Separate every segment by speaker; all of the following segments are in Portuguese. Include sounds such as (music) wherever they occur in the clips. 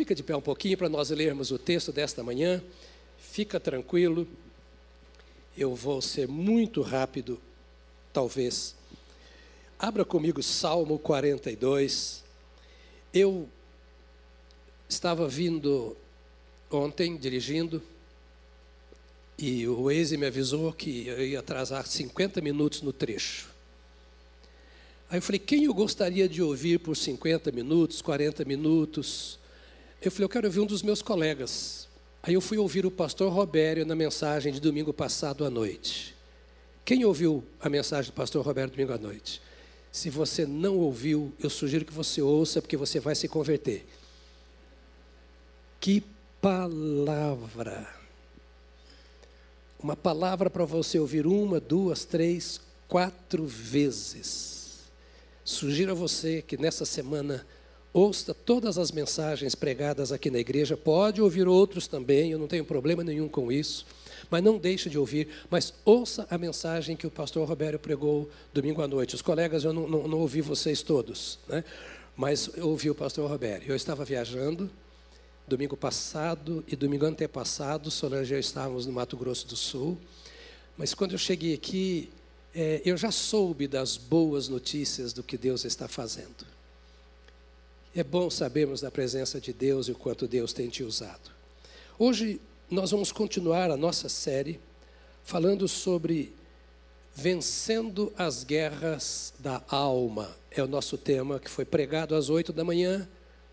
Speaker 1: Fica de pé um pouquinho para nós lermos o texto desta manhã. Fica tranquilo. Eu vou ser muito rápido, talvez. Abra comigo Salmo 42. Eu estava vindo ontem, dirigindo, e o Waze me avisou que eu ia atrasar 50 minutos no trecho. Aí eu falei, quem eu gostaria de ouvir por 50 minutos, 40 minutos? Eu falei, eu quero ouvir um dos meus colegas. Aí eu fui ouvir o pastor Robério na mensagem de domingo passado à noite. Quem ouviu a mensagem do pastor Roberto domingo à noite? Se você não ouviu, eu sugiro que você ouça, porque você vai se converter. Que palavra! Uma palavra para você ouvir uma, duas, três, quatro vezes. Sugiro a você que nessa semana ouça todas as mensagens pregadas aqui na igreja. Pode ouvir outros também, eu não tenho problema nenhum com isso. Mas não deixe de ouvir, mas ouça a mensagem que o pastor Roberto pregou domingo à noite. Os colegas, eu não, não, não ouvi vocês todos, né? mas eu ouvi o pastor Roberto. Eu estava viajando, Domingo passado e domingo antepassado, Solange e eu estávamos no Mato Grosso do Sul. Mas quando eu cheguei aqui, é, eu já soube das boas notícias do que Deus está fazendo. É bom sabermos da presença de Deus e o quanto Deus tem te usado. Hoje nós vamos continuar a nossa série falando sobre vencendo as guerras da alma. É o nosso tema que foi pregado às oito da manhã.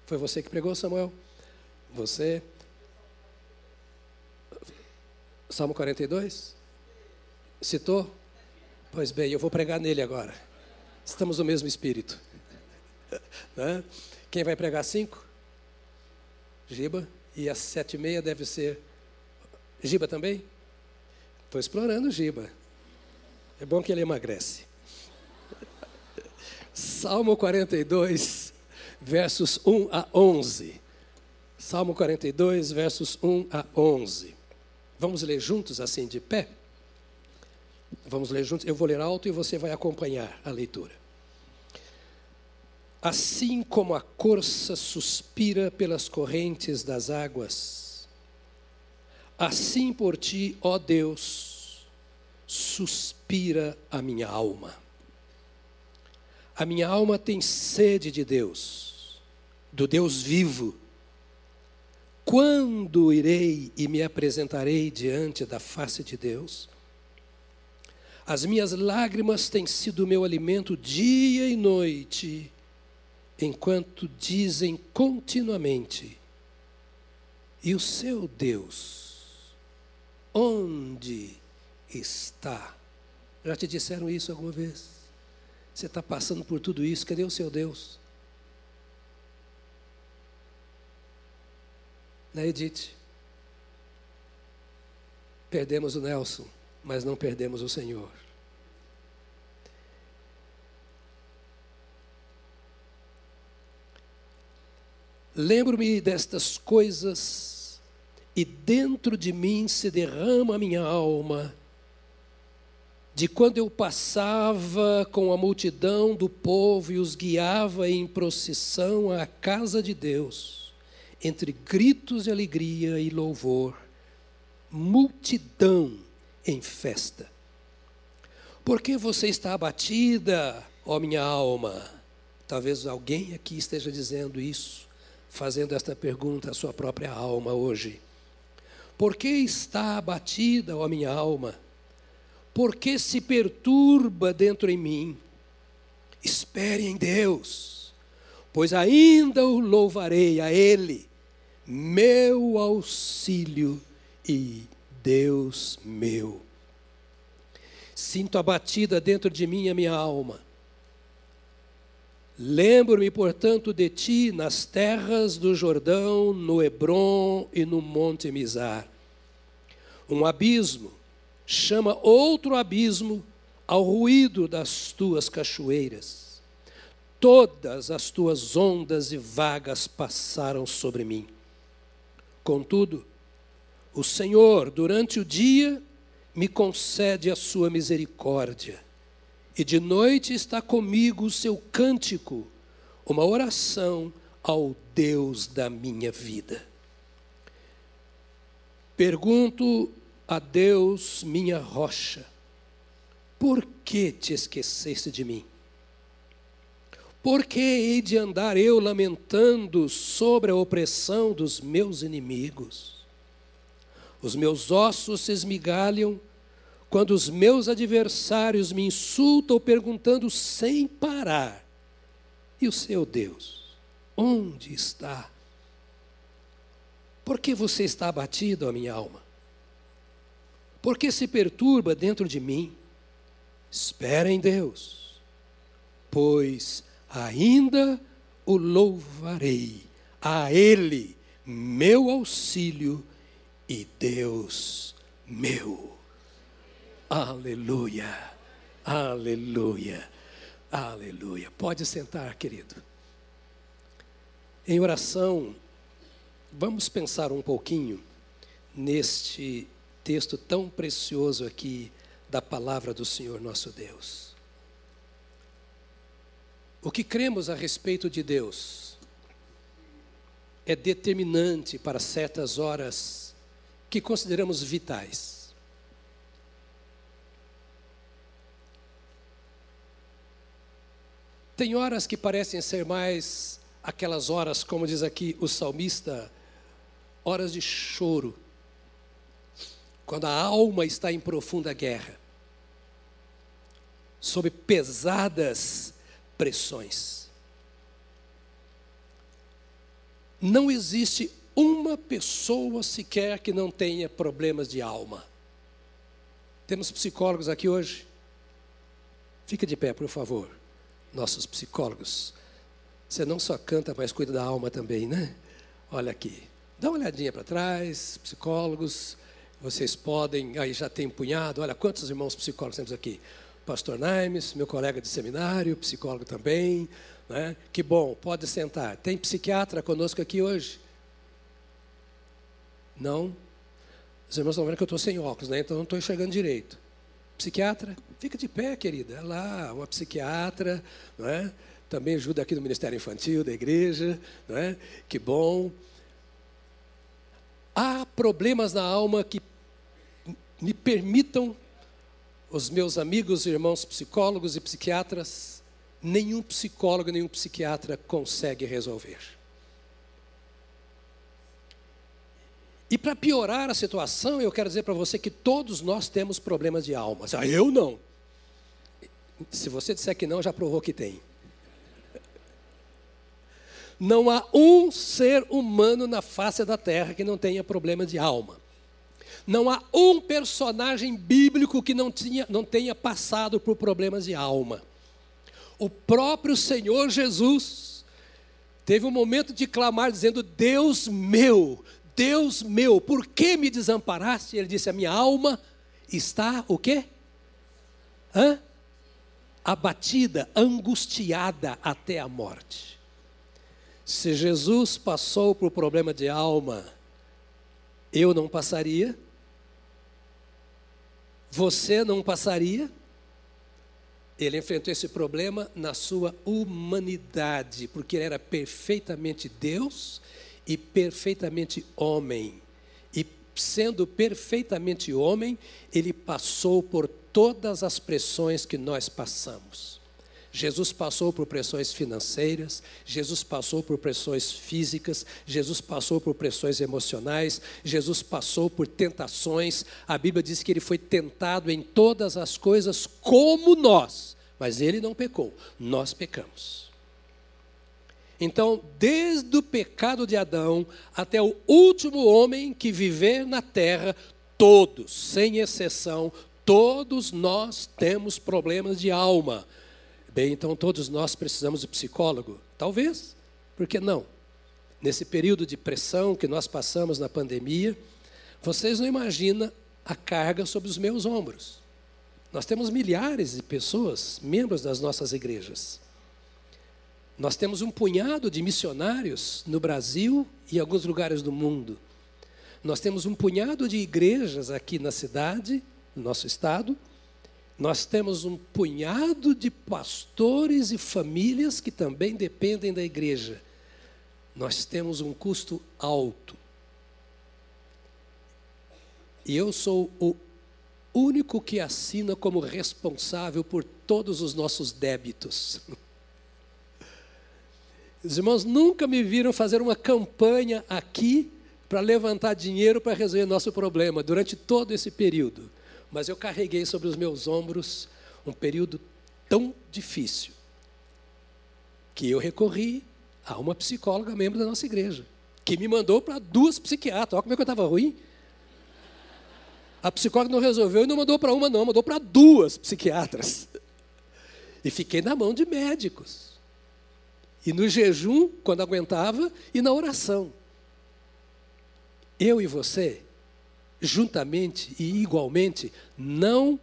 Speaker 1: Foi você que pregou, Samuel? Você? Salmo 42? Citou? Pois bem, eu vou pregar nele agora. Estamos no mesmo espírito. Né? Quem vai pregar cinco? Giba. E às sete e meia deve ser. Giba também? Estou explorando Giba. É bom que ele emagrece. Salmo 42, versos 1 a 11. Salmo 42, versos 1 a 11. Vamos ler juntos, assim, de pé? Vamos ler juntos. Eu vou ler alto e você vai acompanhar a leitura. Assim como a corça suspira pelas correntes das águas, assim por ti, ó Deus, suspira a minha alma. A minha alma tem sede de Deus, do Deus vivo quando irei e me apresentarei diante da face de Deus? As minhas lágrimas têm sido meu alimento dia e noite, enquanto dizem continuamente: E o seu Deus, onde está? Já te disseram isso alguma vez? Você está passando por tudo isso, cadê o seu Deus? Né, Edith? Perdemos o Nelson, mas não perdemos o Senhor. Lembro-me destas coisas e dentro de mim se derrama a minha alma, de quando eu passava com a multidão do povo e os guiava em procissão à casa de Deus entre gritos de alegria e louvor, multidão em festa. Por que você está abatida, ó minha alma? Talvez alguém aqui esteja dizendo isso, fazendo esta pergunta à sua própria alma hoje. Por que está abatida, ó minha alma? Por que se perturba dentro em mim? Espere em Deus, pois ainda o louvarei a Ele meu auxílio e Deus meu. Sinto abatida dentro de mim a minha alma. Lembro-me, portanto, de ti nas terras do Jordão, no Hebron e no Monte Mizar. Um abismo chama outro abismo ao ruído das tuas cachoeiras. Todas as tuas ondas e vagas passaram sobre mim. Contudo, o Senhor, durante o dia, me concede a sua misericórdia, e de noite está comigo o seu cântico, uma oração ao Deus da minha vida. Pergunto a Deus, minha rocha, por que te esqueceste de mim? Por que hei de andar eu lamentando sobre a opressão dos meus inimigos? Os meus ossos se esmigalham quando os meus adversários me insultam, perguntando sem parar: E o seu Deus, onde está? Por que você está abatido, a minha alma? Por que se perturba dentro de mim? Espera em Deus, pois ainda o louvarei, a Ele, meu auxílio e Deus meu. Aleluia, aleluia, aleluia. Pode sentar, querido. Em oração, vamos pensar um pouquinho neste texto tão precioso aqui da palavra do Senhor nosso Deus. O que cremos a respeito de Deus é determinante para certas horas que consideramos vitais. Tem horas que parecem ser mais aquelas horas, como diz aqui o salmista, horas de choro, quando a alma está em profunda guerra, sob pesadas pressões. Não existe uma pessoa sequer que não tenha problemas de alma. Temos psicólogos aqui hoje? Fica de pé, por favor nossos psicólogos. Você não só canta, mas cuida da alma também, né? Olha aqui. Dá uma olhadinha para trás, psicólogos. Vocês podem, aí já tem um punhado. Olha quantos irmãos psicólogos temos aqui. Pastor Naimes, meu colega de seminário, psicólogo também. Né? Que bom, pode sentar. Tem psiquiatra conosco aqui hoje? Não? Os irmãos estão vendo que eu estou sem óculos, né? então não estou enxergando direito. Psiquiatra, fica de pé, querida. É lá, uma psiquiatra, não é? Também ajuda aqui no Ministério Infantil da igreja, não é? Que bom. Há problemas na alma que me permitam, os meus amigos e irmãos psicólogos e psiquiatras, nenhum psicólogo, nenhum psiquiatra consegue resolver. E para piorar a situação, eu quero dizer para você que todos nós temos problemas de alma. Ah, eu não. Se você disser que não, já provou que tem. Não há um ser humano na face da terra que não tenha problema de alma. Não há um personagem bíblico que não, tinha, não tenha passado por problemas de alma. O próprio Senhor Jesus teve um momento de clamar dizendo: Deus meu, Deus meu, por que me desamparaste? Ele disse: A minha alma está o quê? Hã? Abatida, angustiada até a morte. Se Jesus passou por problema de alma, eu não passaria? Você não passaria? Ele enfrentou esse problema na sua humanidade, porque ele era perfeitamente Deus e perfeitamente homem. E sendo perfeitamente homem, ele passou por todas as pressões que nós passamos. Jesus passou por pressões financeiras, Jesus passou por pressões físicas, Jesus passou por pressões emocionais, Jesus passou por tentações. A Bíblia diz que ele foi tentado em todas as coisas como nós, mas ele não pecou, nós pecamos. Então, desde o pecado de Adão até o último homem que viver na terra, todos, sem exceção, todos nós temos problemas de alma. Bem, então todos nós precisamos de psicólogo? Talvez, por que não? Nesse período de pressão que nós passamos na pandemia, vocês não imaginam a carga sobre os meus ombros. Nós temos milhares de pessoas, membros das nossas igrejas. Nós temos um punhado de missionários no Brasil e em alguns lugares do mundo. Nós temos um punhado de igrejas aqui na cidade, no nosso estado. Nós temos um punhado de pastores e famílias que também dependem da igreja. nós temos um custo alto. E eu sou o único que assina como responsável por todos os nossos débitos. (laughs) Os irmãos nunca me viram fazer uma campanha aqui para levantar dinheiro para resolver nosso problema durante todo esse período. Mas eu carreguei sobre os meus ombros um período tão difícil que eu recorri a uma psicóloga membro da nossa igreja, que me mandou para duas psiquiatras. Olha como é que eu estava ruim. A psicóloga não resolveu e não mandou para uma, não, mandou para duas psiquiatras. E fiquei na mão de médicos. E no jejum, quando aguentava, e na oração. Eu e você, juntamente e igualmente, não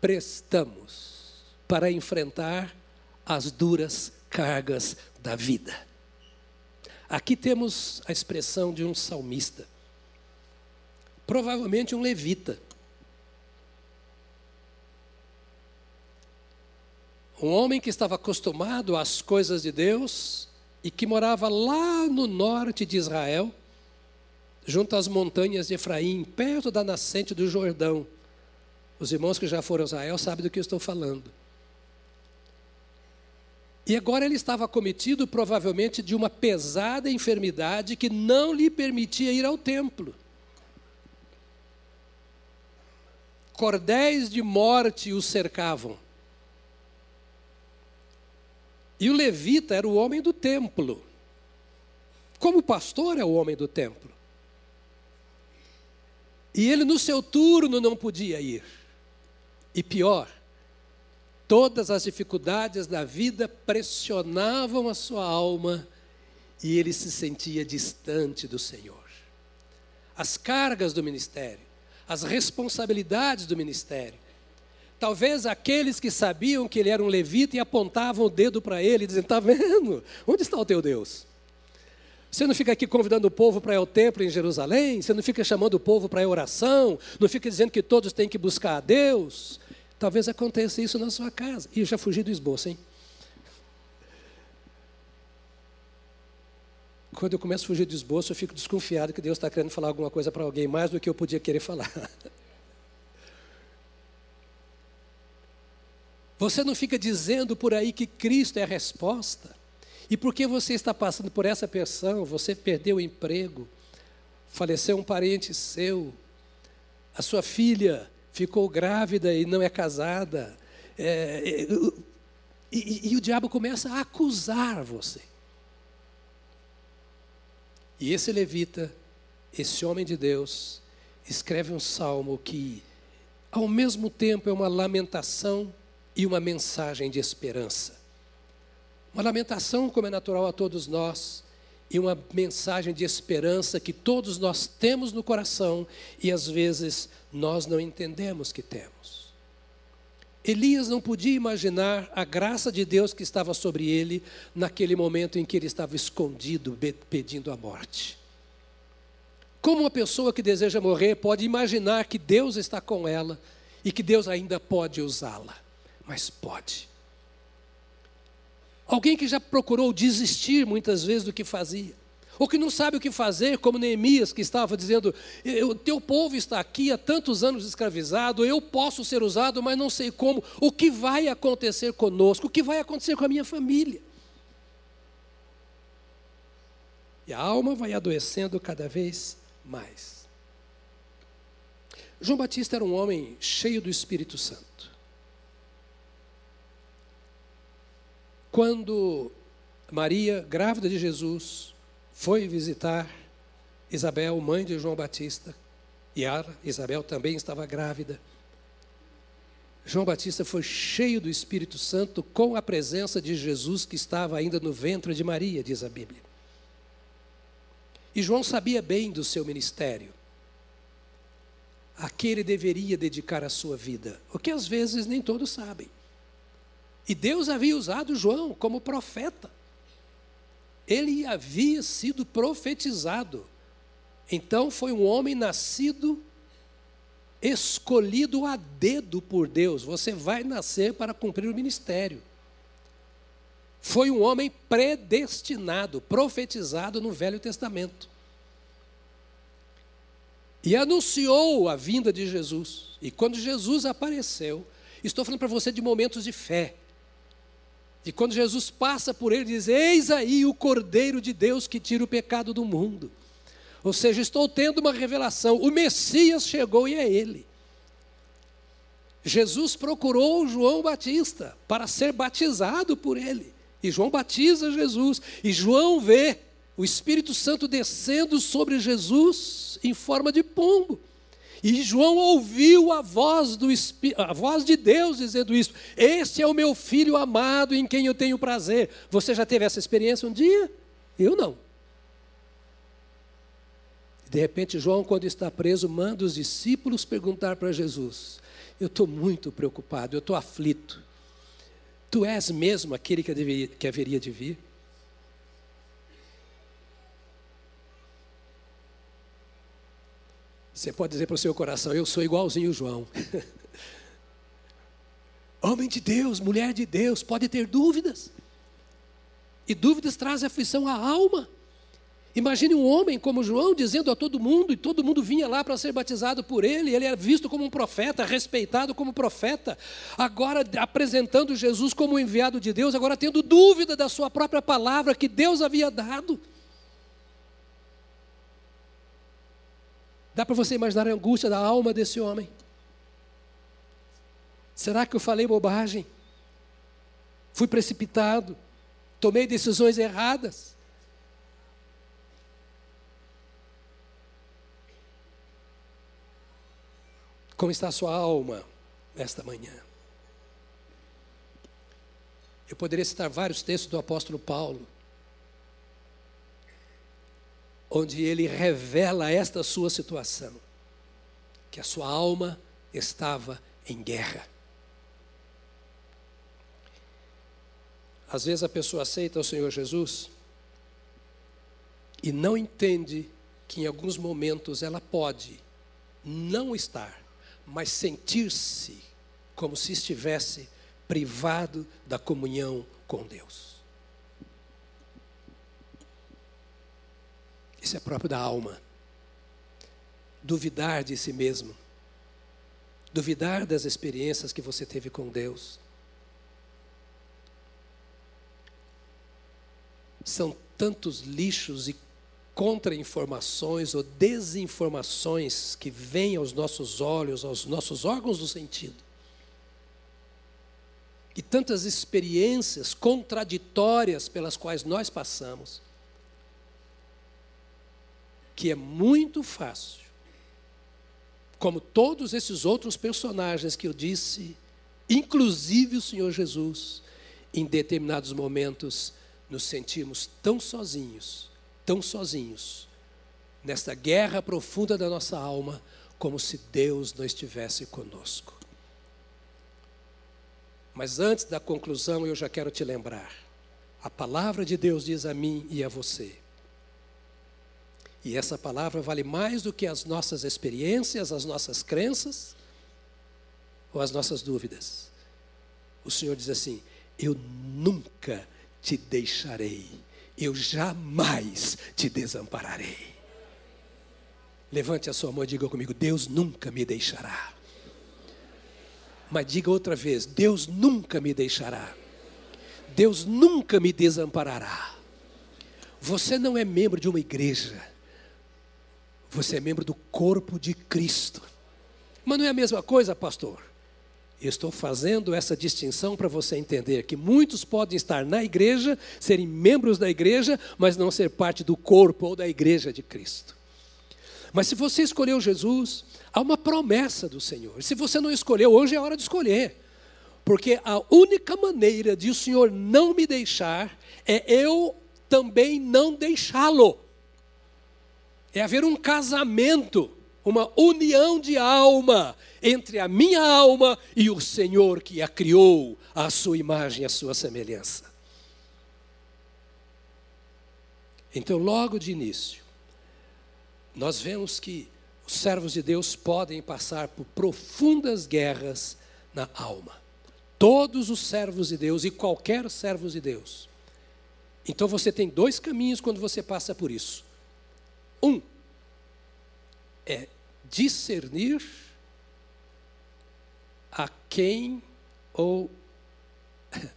Speaker 1: prestamos para enfrentar as duras cargas da vida. Aqui temos a expressão de um salmista, provavelmente um levita. Um homem que estava acostumado às coisas de Deus e que morava lá no norte de Israel, junto às montanhas de Efraim, perto da nascente do Jordão. Os irmãos que já foram a Israel sabem do que eu estou falando. E agora ele estava cometido provavelmente de uma pesada enfermidade que não lhe permitia ir ao templo. Cordéis de morte o cercavam. E o levita era o homem do templo. Como pastor é o homem do templo. E ele no seu turno não podia ir. E pior, todas as dificuldades da vida pressionavam a sua alma e ele se sentia distante do Senhor. As cargas do ministério, as responsabilidades do ministério, Talvez aqueles que sabiam que ele era um levita e apontavam o dedo para ele, dizendo: Está vendo? Onde está o teu Deus? Você não fica aqui convidando o povo para ir ao templo em Jerusalém? Você não fica chamando o povo para ir oração? Não fica dizendo que todos têm que buscar a Deus? Talvez aconteça isso na sua casa. E eu já fugi do esboço, hein? Quando eu começo a fugir do esboço, eu fico desconfiado que Deus está querendo falar alguma coisa para alguém mais do que eu podia querer falar. (laughs) Você não fica dizendo por aí que Cristo é a resposta. E porque você está passando por essa pressão, você perdeu o emprego, faleceu um parente seu, a sua filha ficou grávida e não é casada, é, é, e, e o diabo começa a acusar você. E esse levita, esse homem de Deus, escreve um salmo que, ao mesmo tempo, é uma lamentação e uma mensagem de esperança. Uma lamentação, como é natural a todos nós, e uma mensagem de esperança que todos nós temos no coração e às vezes nós não entendemos que temos. Elias não podia imaginar a graça de Deus que estava sobre ele naquele momento em que ele estava escondido, pedindo a morte. Como uma pessoa que deseja morrer pode imaginar que Deus está com ela e que Deus ainda pode usá-la? Mas pode. Alguém que já procurou desistir muitas vezes do que fazia, ou que não sabe o que fazer, como Neemias, que estava dizendo: o teu povo está aqui há tantos anos escravizado, eu posso ser usado, mas não sei como. O que vai acontecer conosco? O que vai acontecer com a minha família? E a alma vai adoecendo cada vez mais. João Batista era um homem cheio do Espírito Santo. Quando Maria, grávida de Jesus, foi visitar Isabel, mãe de João Batista, e Ara, Isabel também estava grávida. João Batista foi cheio do Espírito Santo com a presença de Jesus que estava ainda no ventre de Maria, diz a Bíblia. E João sabia bem do seu ministério, a que ele deveria dedicar a sua vida, o que às vezes nem todos sabem. E Deus havia usado João como profeta. Ele havia sido profetizado. Então foi um homem nascido, escolhido a dedo por Deus. Você vai nascer para cumprir o ministério. foi um homem predestinado, profetizado no Velho Testamento. E anunciou a vinda de Jesus. E quando Jesus apareceu, estou falando para você de momentos de fé. E quando Jesus passa por ele, diz: Eis aí o Cordeiro de Deus que tira o pecado do mundo. Ou seja, estou tendo uma revelação. O Messias chegou e é ele. Jesus procurou João Batista para ser batizado por ele. E João batiza Jesus. E João vê o Espírito Santo descendo sobre Jesus em forma de pombo. E João ouviu a voz, do a voz de Deus dizendo isso: Este é o meu filho amado em quem eu tenho prazer. Você já teve essa experiência um dia? Eu não. De repente, João, quando está preso, manda os discípulos perguntar para Jesus: Eu estou muito preocupado, eu estou aflito. Tu és mesmo aquele que, deveria, que haveria de vir? Você pode dizer para o seu coração: Eu sou igualzinho o João. (laughs) Homem de Deus, mulher de Deus, pode ter dúvidas. E dúvidas trazem aflição à alma. Imagine um homem como João dizendo a todo mundo, e todo mundo vinha lá para ser batizado por ele, ele era visto como um profeta, respeitado como profeta, agora apresentando Jesus como enviado de Deus, agora tendo dúvida da sua própria palavra que Deus havia dado. Dá para você imaginar a angústia da alma desse homem? Será que eu falei bobagem? Fui precipitado? Tomei decisões erradas? Como está a sua alma esta manhã? Eu poderia citar vários textos do apóstolo Paulo, onde ele revela esta sua situação, que a sua alma estava em guerra. Às vezes a pessoa aceita o Senhor Jesus e não entende que em alguns momentos ela pode não estar mas sentir-se como se estivesse privado da comunhão com Deus. Isso é próprio da alma. Duvidar de si mesmo. Duvidar das experiências que você teve com Deus. São tantos lixos e contra-informações ou desinformações que vêm aos nossos olhos, aos nossos órgãos do sentido. E tantas experiências contraditórias pelas quais nós passamos, que é muito fácil, como todos esses outros personagens que eu disse, inclusive o Senhor Jesus, em determinados momentos nos sentimos tão sozinhos tão sozinhos nesta guerra profunda da nossa alma, como se Deus não estivesse conosco. Mas antes da conclusão, eu já quero te lembrar: a palavra de Deus diz a mim e a você. E essa palavra vale mais do que as nossas experiências, as nossas crenças ou as nossas dúvidas. O Senhor diz assim: Eu nunca te deixarei eu jamais te desampararei. Levante a sua mão e diga comigo: Deus nunca me deixará. Mas diga outra vez: Deus nunca me deixará. Deus nunca me desamparará. Você não é membro de uma igreja. Você é membro do corpo de Cristo. Mas não é a mesma coisa, pastor? estou fazendo essa distinção para você entender que muitos podem estar na igreja, serem membros da igreja, mas não ser parte do corpo ou da igreja de Cristo. Mas se você escolheu Jesus, há uma promessa do Senhor. Se você não escolheu, hoje é hora de escolher. Porque a única maneira de o Senhor não me deixar é eu também não deixá-lo. É haver um casamento uma união de alma entre a minha alma e o Senhor que a criou, à sua imagem, à sua semelhança. Então, logo de início, nós vemos que os servos de Deus podem passar por profundas guerras na alma. Todos os servos de Deus e qualquer servo de Deus Então você tem dois caminhos quando você passa por isso. Um é discernir a quem ou (laughs)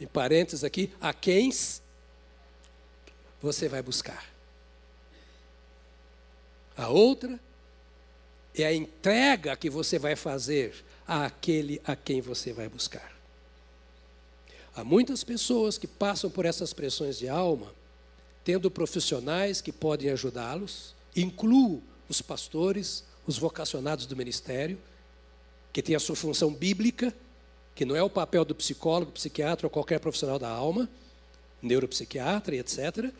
Speaker 1: em parênteses aqui, a quem você vai buscar. A outra é a entrega que você vai fazer àquele a quem você vai buscar. Há muitas pessoas que passam por essas pressões de alma, tendo profissionais que podem ajudá-los, incluo os pastores, os vocacionados do ministério, que têm a sua função bíblica, que não é o papel do psicólogo, psiquiatra ou qualquer profissional da alma, neuropsiquiatra e etc.,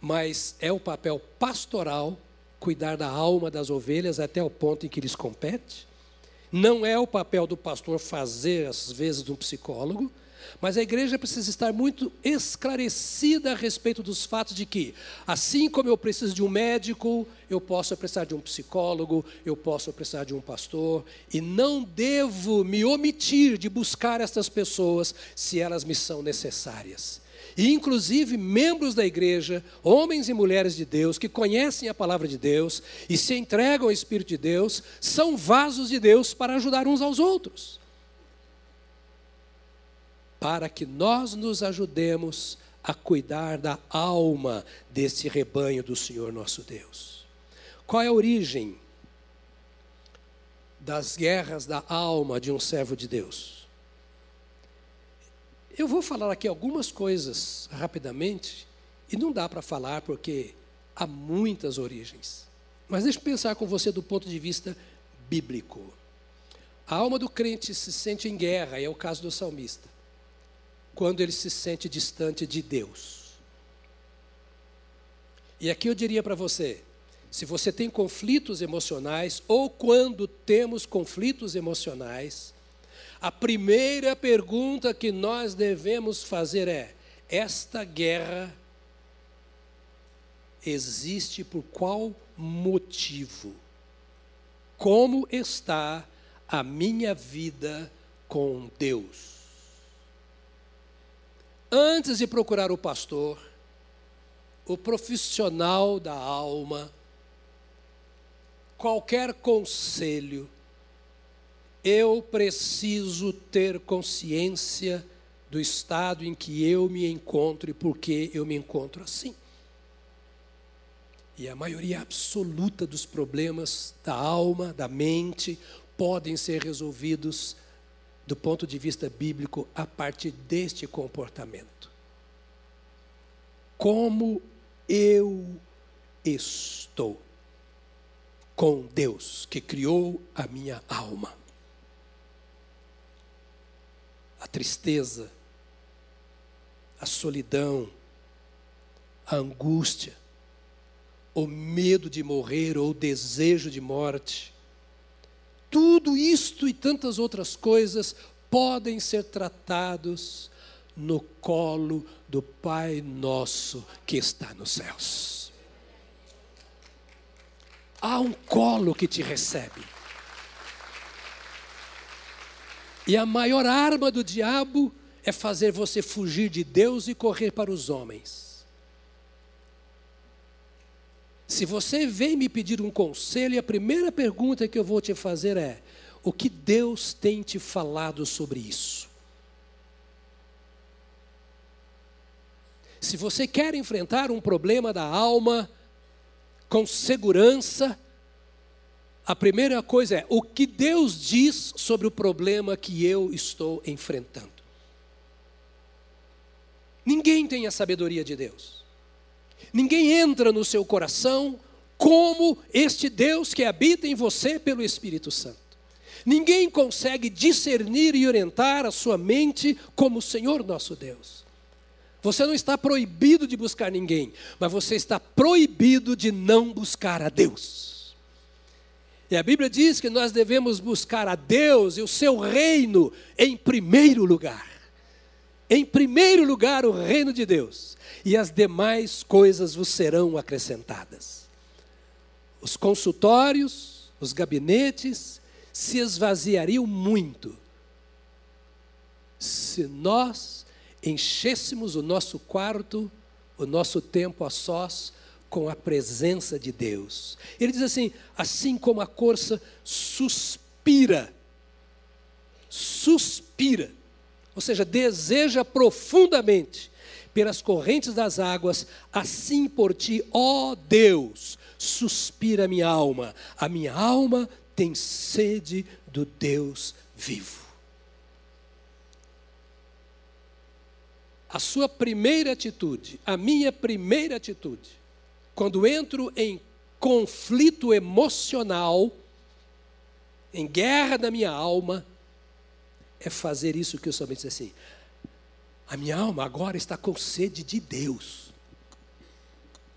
Speaker 1: mas é o papel pastoral cuidar da alma das ovelhas até o ponto em que lhes compete. Não é o papel do pastor fazer, às vezes, um psicólogo, mas a igreja precisa estar muito esclarecida a respeito dos fatos de que, assim como eu preciso de um médico, eu posso precisar de um psicólogo, eu posso precisar de um pastor, e não devo me omitir de buscar estas pessoas se elas me são necessárias. E, inclusive, membros da igreja, homens e mulheres de Deus, que conhecem a palavra de Deus e se entregam ao Espírito de Deus, são vasos de Deus para ajudar uns aos outros para que nós nos ajudemos a cuidar da alma desse rebanho do Senhor nosso Deus. Qual é a origem das guerras da alma de um servo de Deus? Eu vou falar aqui algumas coisas rapidamente, e não dá para falar porque há muitas origens. Mas deixe eu pensar com você do ponto de vista bíblico. A alma do crente se sente em guerra, e é o caso do salmista quando ele se sente distante de Deus. E aqui eu diria para você: se você tem conflitos emocionais, ou quando temos conflitos emocionais, a primeira pergunta que nós devemos fazer é: esta guerra existe por qual motivo? Como está a minha vida com Deus? Antes de procurar o pastor, o profissional da alma, qualquer conselho, eu preciso ter consciência do estado em que eu me encontro e por que eu me encontro assim. E a maioria absoluta dos problemas da alma, da mente, podem ser resolvidos do ponto de vista bíblico a partir deste comportamento. Como eu estou com Deus que criou a minha alma. A tristeza, a solidão, a angústia, o medo de morrer ou o desejo de morte, tudo isto e tantas outras coisas podem ser tratados no colo do Pai nosso que está nos céus. Há um colo que te recebe. E a maior arma do diabo é fazer você fugir de Deus e correr para os homens. Se você vem me pedir um conselho, a primeira pergunta que eu vou te fazer é: o que Deus tem te falado sobre isso? Se você quer enfrentar um problema da alma com segurança, a primeira coisa é o que Deus diz sobre o problema que eu estou enfrentando. Ninguém tem a sabedoria de Deus. Ninguém entra no seu coração como este Deus que habita em você pelo Espírito Santo. Ninguém consegue discernir e orientar a sua mente como o Senhor nosso Deus. Você não está proibido de buscar ninguém, mas você está proibido de não buscar a Deus. E a Bíblia diz que nós devemos buscar a Deus e o seu reino em primeiro lugar. Em primeiro lugar, o reino de Deus e as demais coisas vos serão acrescentadas. Os consultórios, os gabinetes se esvaziariam muito se nós enchêssemos o nosso quarto, o nosso tempo a sós, com a presença de Deus. Ele diz assim: assim como a corça suspira, suspira, ou seja, deseja profundamente pelas correntes das águas, assim por ti, ó Deus, suspira a minha alma. A minha alma tem sede do Deus vivo. A sua primeira atitude, a minha primeira atitude, quando entro em conflito emocional, em guerra da minha alma, é fazer isso que eu somente disse assim: a minha alma agora está com sede de Deus.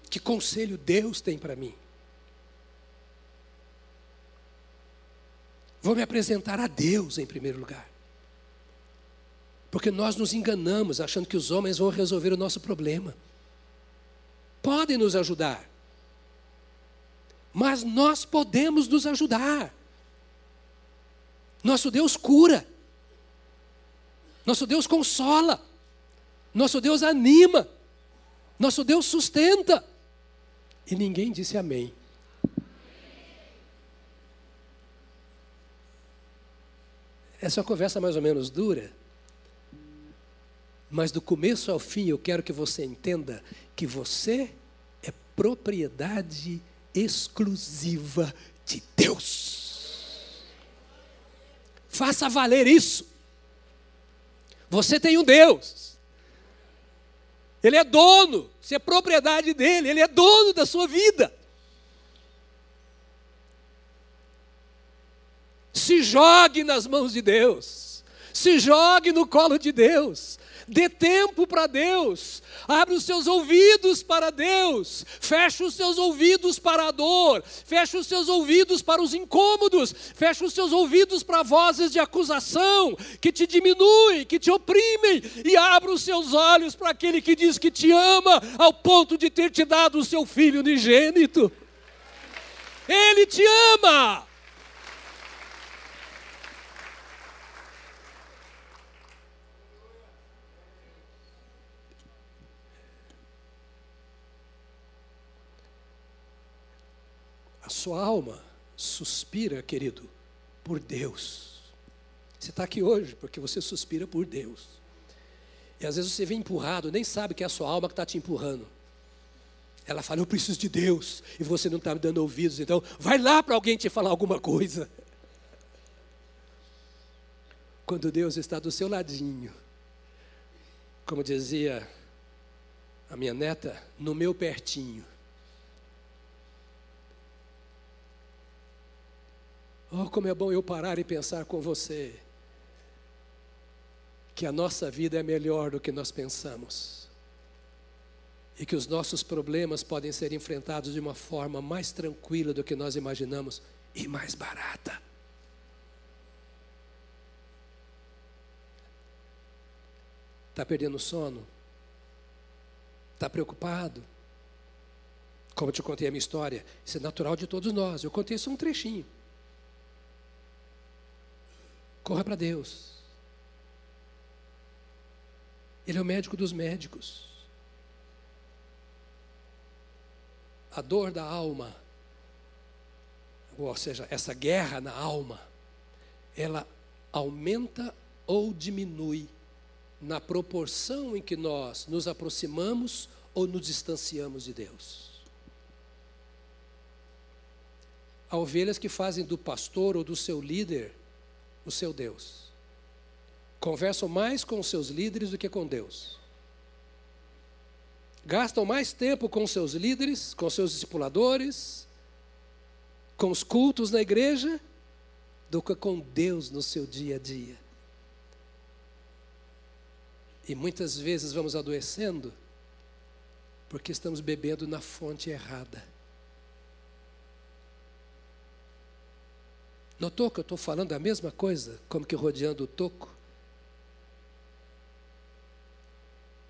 Speaker 1: Que conselho Deus tem para mim? Vou me apresentar a Deus em primeiro lugar. Porque nós nos enganamos achando que os homens vão resolver o nosso problema. Podem nos ajudar. Mas nós podemos nos ajudar. Nosso Deus cura. Nosso Deus consola. Nosso Deus anima. Nosso Deus sustenta. E ninguém disse amém. Essa é uma conversa mais ou menos dura. Mas do começo ao fim eu quero que você entenda que você é propriedade exclusiva de Deus. Faça valer isso. Você tem um Deus. Ele é dono, você é propriedade dele, ele é dono da sua vida. Se jogue nas mãos de Deus, se jogue no colo de Deus, dê tempo para Deus, abre os seus ouvidos para Deus, feche os seus ouvidos para a dor, feche os seus ouvidos para os incômodos, feche os seus ouvidos para vozes de acusação que te diminuem, que te oprimem, e abra os seus olhos para aquele que diz que te ama ao ponto de ter te dado o seu filho unigênito. Ele te ama. Sua alma suspira, querido, por Deus. Você está aqui hoje porque você suspira por Deus. E às vezes você vem empurrado, nem sabe que é a sua alma que está te empurrando. Ela fala, eu preciso de Deus, e você não está me dando ouvidos, então vai lá para alguém te falar alguma coisa. Quando Deus está do seu ladinho, como dizia a minha neta, no meu pertinho. Oh, como é bom eu parar e pensar com você que a nossa vida é melhor do que nós pensamos. E que os nossos problemas podem ser enfrentados de uma forma mais tranquila do que nós imaginamos e mais barata. Está perdendo sono? Está preocupado? Como eu te contei a minha história, isso é natural de todos nós. Eu contei só um trechinho. Corra para Deus. Ele é o médico dos médicos. A dor da alma, ou seja, essa guerra na alma, ela aumenta ou diminui na proporção em que nós nos aproximamos ou nos distanciamos de Deus. Há ovelhas que fazem do pastor ou do seu líder o seu Deus. Conversam mais com seus líderes do que com Deus. Gastam mais tempo com seus líderes, com seus discipuladores, com os cultos na igreja, do que com Deus no seu dia a dia. E muitas vezes vamos adoecendo porque estamos bebendo na fonte errada. Notou que eu estou falando a mesma coisa, como que rodeando o toco?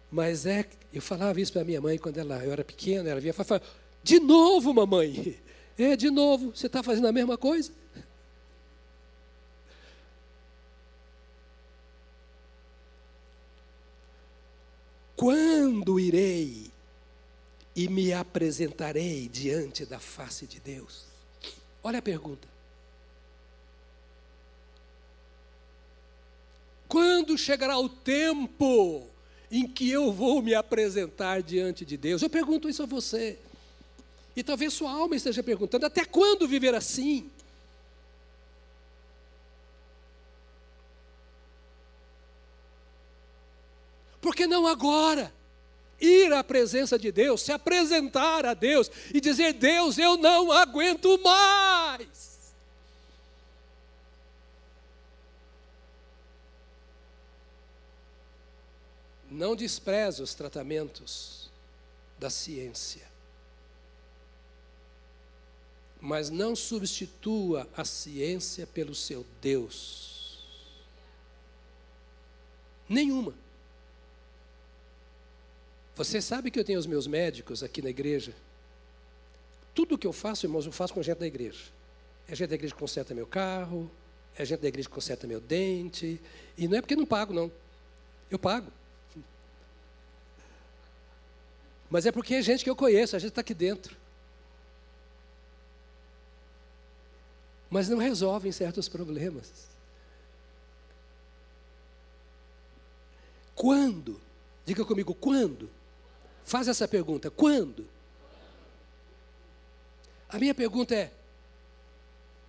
Speaker 1: Mas é, eu falava isso para minha mãe quando ela, eu era pequena, ela via e falava, de novo, mamãe. É, de novo, você está fazendo a mesma coisa? Quando irei e me apresentarei diante da face de Deus? Olha a pergunta. Quando chegará o tempo em que eu vou me apresentar diante de Deus? Eu pergunto isso a você. E talvez sua alma esteja perguntando: até quando viver assim? Por que não agora? Ir à presença de Deus, se apresentar a Deus e dizer: Deus, eu não aguento mais. Não despreze os tratamentos da ciência, mas não substitua a ciência pelo seu Deus. Nenhuma. Você sabe que eu tenho os meus médicos aqui na igreja? Tudo que eu faço, irmãos, eu faço com gente da igreja. É gente da igreja que conserta meu carro, é gente da igreja que conserta meu dente. E não é porque não pago, não. Eu pago. Mas é porque é gente que eu conheço, a gente está aqui dentro. Mas não resolvem certos problemas. Quando? Diga comigo, quando? Faz essa pergunta: quando? A minha pergunta é: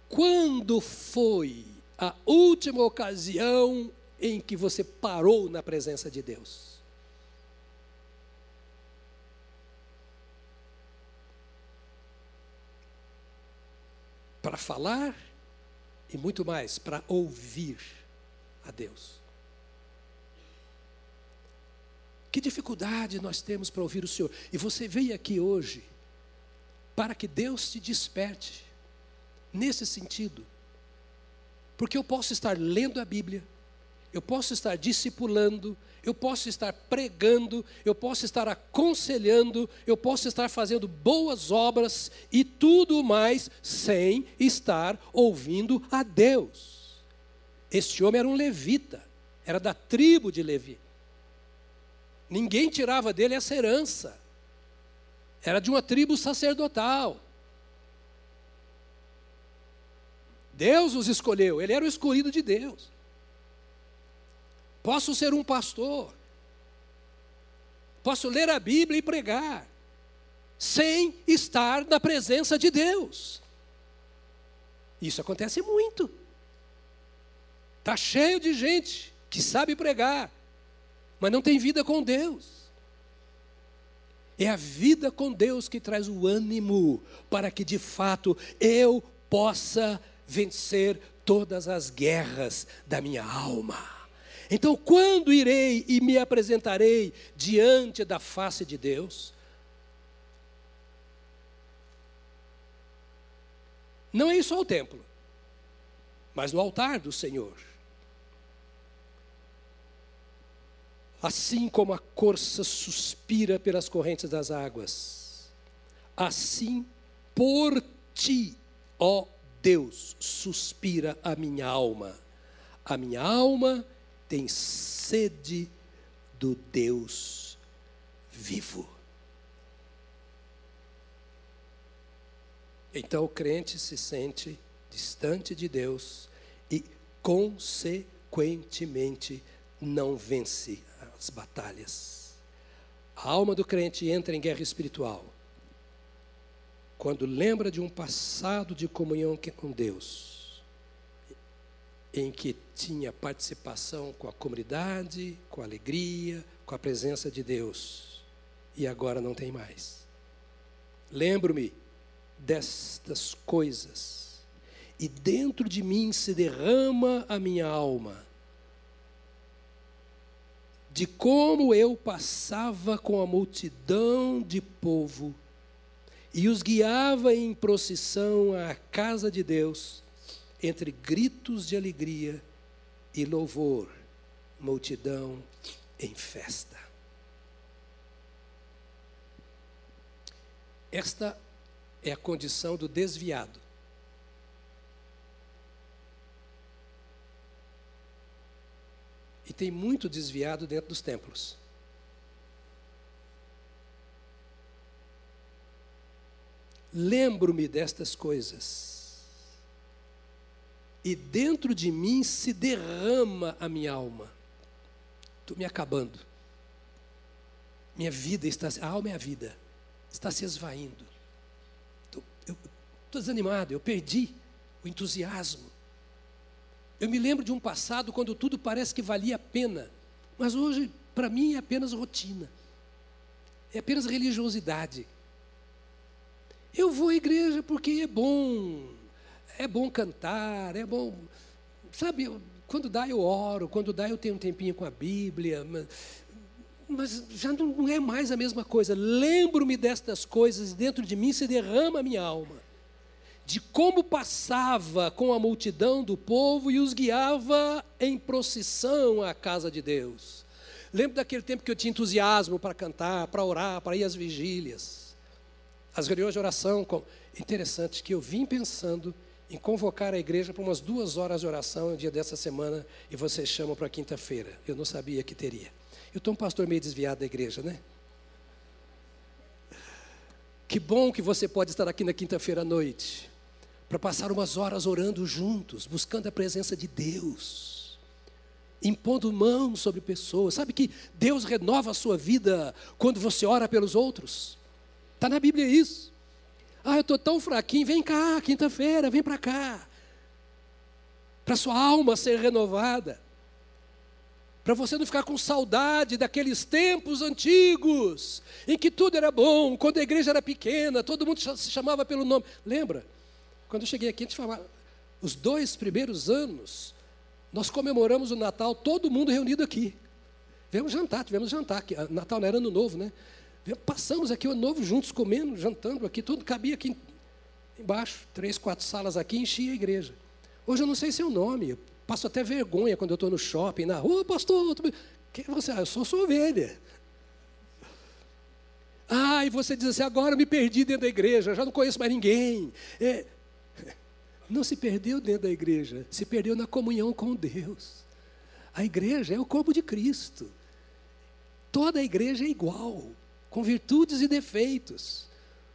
Speaker 1: quando foi a última ocasião em que você parou na presença de Deus? Para falar e muito mais, para ouvir a Deus. Que dificuldade nós temos para ouvir o Senhor. E você veio aqui hoje para que Deus te desperte nesse sentido. Porque eu posso estar lendo a Bíblia, eu posso estar discipulando, eu posso estar pregando, eu posso estar aconselhando, eu posso estar fazendo boas obras e tudo mais sem estar ouvindo a Deus. Este homem era um levita, era da tribo de Levi. Ninguém tirava dele essa herança. Era de uma tribo sacerdotal. Deus os escolheu, ele era o escolhido de Deus. Posso ser um pastor, posso ler a Bíblia e pregar, sem estar na presença de Deus. Isso acontece muito. Está cheio de gente que sabe pregar, mas não tem vida com Deus. É a vida com Deus que traz o ânimo para que de fato eu possa vencer todas as guerras da minha alma. Então, quando irei e me apresentarei diante da face de Deus? Não é isso ao templo, mas no altar do Senhor. Assim como a corça suspira pelas correntes das águas, assim por ti, ó Deus, suspira a minha alma. A minha alma tem sede do Deus vivo. Então o crente se sente distante de Deus e, consequentemente, não vence as batalhas. A alma do crente entra em guerra espiritual quando lembra de um passado de comunhão com Deus, em que tinha participação com a comunidade, com a alegria, com a presença de Deus, e agora não tem mais. Lembro-me destas coisas, e dentro de mim se derrama a minha alma. De como eu passava com a multidão de povo e os guiava em procissão à casa de Deus, entre gritos de alegria e louvor, multidão em festa. Esta é a condição do desviado. E tem muito desviado dentro dos templos. Lembro-me destas coisas e dentro de mim se derrama a minha alma. Estou me acabando. Minha vida está, a alma é a vida, está se esvaindo. Estou desanimado, eu perdi o entusiasmo. Eu me lembro de um passado quando tudo parece que valia a pena, mas hoje, para mim, é apenas rotina, é apenas religiosidade. Eu vou à igreja porque é bom, é bom cantar, é bom. Sabe, quando dá eu oro, quando dá eu tenho um tempinho com a Bíblia, mas, mas já não, é mais a mesma coisa. Lembro-me destas coisas, dentro de mim se derrama a minha alma de como passava com a multidão do povo e os guiava em procissão à casa de Deus. Lembro daquele tempo que eu tinha entusiasmo para cantar, para orar, para ir às vigílias, as reuniões de oração. Com... Interessante que eu vim pensando em convocar a igreja para umas duas horas de oração no dia dessa semana e vocês chamam para quinta-feira. Eu não sabia que teria. Eu estou um pastor meio desviado da igreja, né? Que bom que você pode estar aqui na quinta-feira à noite para passar umas horas orando juntos, buscando a presença de Deus, impondo mãos sobre pessoas. Sabe que Deus renova a sua vida quando você ora pelos outros? Está na Bíblia isso. Ah, eu estou tão fraquinho, vem cá, quinta-feira, vem para cá. Para sua alma ser renovada. Para você não ficar com saudade daqueles tempos antigos, em que tudo era bom, quando a igreja era pequena, todo mundo se chamava pelo nome. Lembra? Quando eu cheguei aqui, a gente falava, os dois primeiros anos, nós comemoramos o Natal, todo mundo reunido aqui. Viemos jantar, tivemos jantar, aqui. Natal não era ano novo, né? Passamos aqui o novo juntos, comendo, jantando aqui, tudo cabia aqui embaixo, três, quatro salas aqui, enchia a igreja. Hoje eu não sei seu nome, eu passo até vergonha quando eu estou no shopping, na rua, pastor, quem é você? Ah, eu sou sua ovelha. Ah, e você diz assim, agora eu me perdi dentro da igreja, já não conheço mais ninguém. É, não se perdeu dentro da igreja, se perdeu na comunhão com Deus. A igreja é o corpo de Cristo. Toda a igreja é igual, com virtudes e defeitos.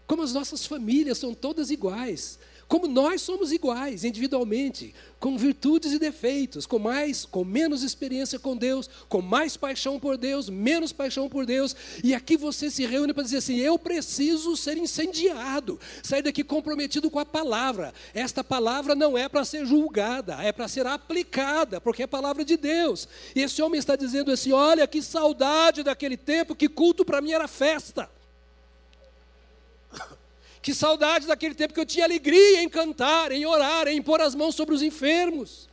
Speaker 1: Como as nossas famílias são todas iguais como nós somos iguais individualmente, com virtudes e defeitos, com mais, com menos experiência com Deus, com mais paixão por Deus, menos paixão por Deus, e aqui você se reúne para dizer assim: eu preciso ser incendiado, sair daqui comprometido com a palavra. Esta palavra não é para ser julgada, é para ser aplicada, porque é a palavra de Deus. E esse homem está dizendo assim: olha que saudade daquele tempo, que culto para mim era festa. Que saudade daquele tempo que eu tinha alegria em cantar, em orar, em pôr as mãos sobre os enfermos.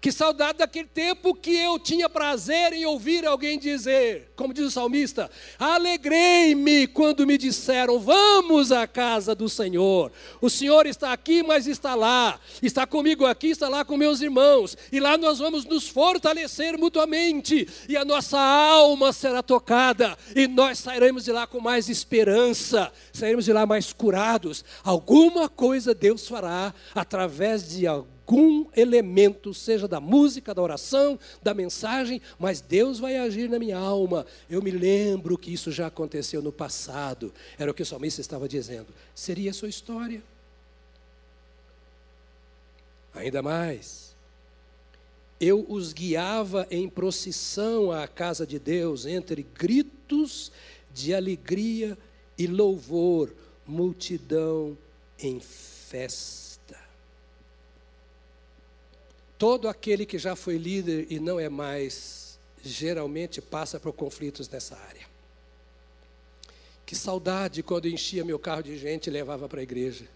Speaker 1: Que saudade daquele tempo que eu tinha prazer em ouvir alguém dizer, como diz o salmista: Alegrei-me quando me disseram, vamos à casa do Senhor. O Senhor está aqui, mas está lá. Está comigo aqui, está lá com meus irmãos. E lá nós vamos nos fortalecer mutuamente. E a nossa alma será tocada. E nós sairemos de lá com mais esperança. Sairemos de lá mais curados. Alguma coisa Deus fará através de alguém algum elemento, seja da música, da oração, da mensagem, mas Deus vai agir na minha alma. Eu me lembro que isso já aconteceu no passado. Era o que o salmista estava dizendo. Seria a sua história. Ainda mais. Eu os guiava em procissão à casa de Deus, entre gritos de alegria e louvor, multidão em festa. Todo aquele que já foi líder e não é mais, geralmente passa por conflitos nessa área. Que saudade quando enchia meu carro de gente e levava para a igreja.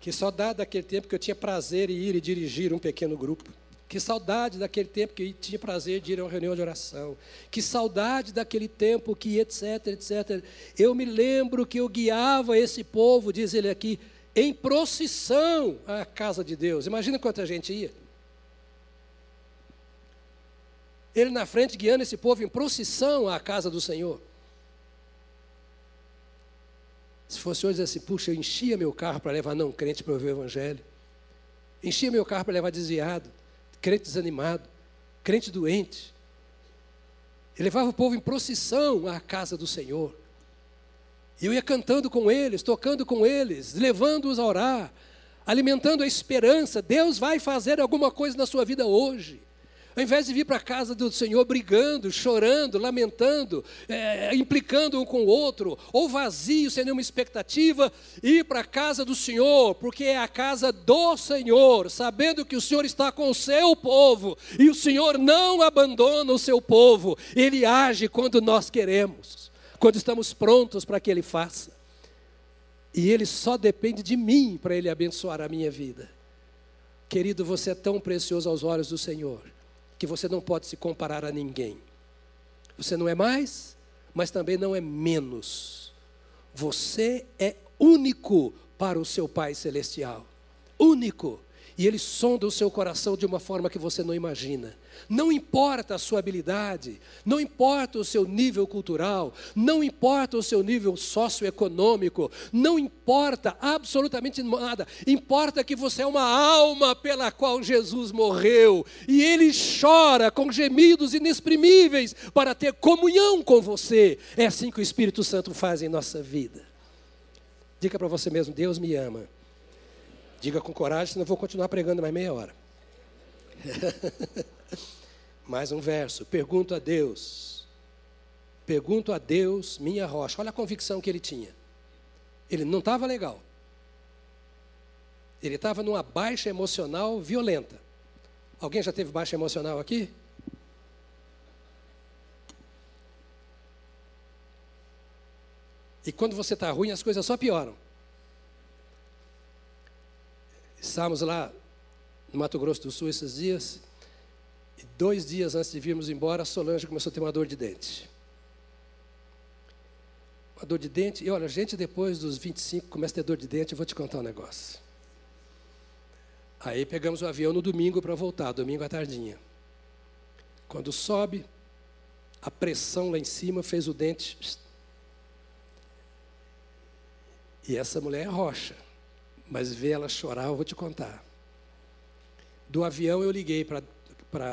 Speaker 1: Que saudade daquele tempo que eu tinha prazer em ir e dirigir um pequeno grupo. Que saudade daquele tempo que eu tinha prazer de ir a uma reunião de oração. Que saudade daquele tempo que etc, etc. Eu me lembro que eu guiava esse povo, diz ele aqui, em procissão à casa de Deus. Imagina quanta gente ia. Ele na frente guiando esse povo em procissão à casa do Senhor. Se fosse hoje assim, puxa, eu enchia meu carro para levar não crente para ouvir o Evangelho. Enchia meu carro para levar desviado, crente desanimado, crente doente. Ele levava o povo em procissão à casa do Senhor. E eu ia cantando com eles, tocando com eles, levando-os a orar, alimentando a esperança. Deus vai fazer alguma coisa na sua vida hoje. Ao invés de vir para a casa do Senhor brigando, chorando, lamentando, é, implicando um com o outro, ou vazio, sem nenhuma expectativa, ir para a casa do Senhor, porque é a casa do Senhor, sabendo que o Senhor está com o seu povo, e o Senhor não abandona o seu povo, Ele age quando nós queremos, quando estamos prontos para que Ele faça. E Ele só depende de mim para Ele abençoar a minha vida. Querido, você é tão precioso aos olhos do Senhor que você não pode se comparar a ninguém. Você não é mais, mas também não é menos. Você é único para o seu Pai Celestial. Único. E Ele sonda o seu coração de uma forma que você não imagina. Não importa a sua habilidade, não importa o seu nível cultural, não importa o seu nível socioeconômico, não importa absolutamente nada. Importa que você é uma alma pela qual Jesus morreu e Ele chora com gemidos inexprimíveis para ter comunhão com você. É assim que o Espírito Santo faz em nossa vida. Diga para você mesmo: Deus me ama. Diga com coragem, senão eu vou continuar pregando mais meia hora. (laughs) mais um verso. Pergunto a Deus. Pergunto a Deus, minha rocha. Olha a convicção que ele tinha. Ele não estava legal. Ele estava numa baixa emocional violenta. Alguém já teve baixa emocional aqui? E quando você está ruim, as coisas só pioram. Estávamos lá no Mato Grosso do Sul esses dias, e dois dias antes de virmos embora, a Solange começou a ter uma dor de dente. Uma dor de dente, e olha, gente depois dos 25 começa a ter dor de dente, eu vou te contar um negócio. Aí pegamos o avião no domingo para voltar, domingo à tardinha. Quando sobe, a pressão lá em cima fez o dente. E essa mulher é rocha mas ver ela chorar, eu vou te contar. Do avião eu liguei para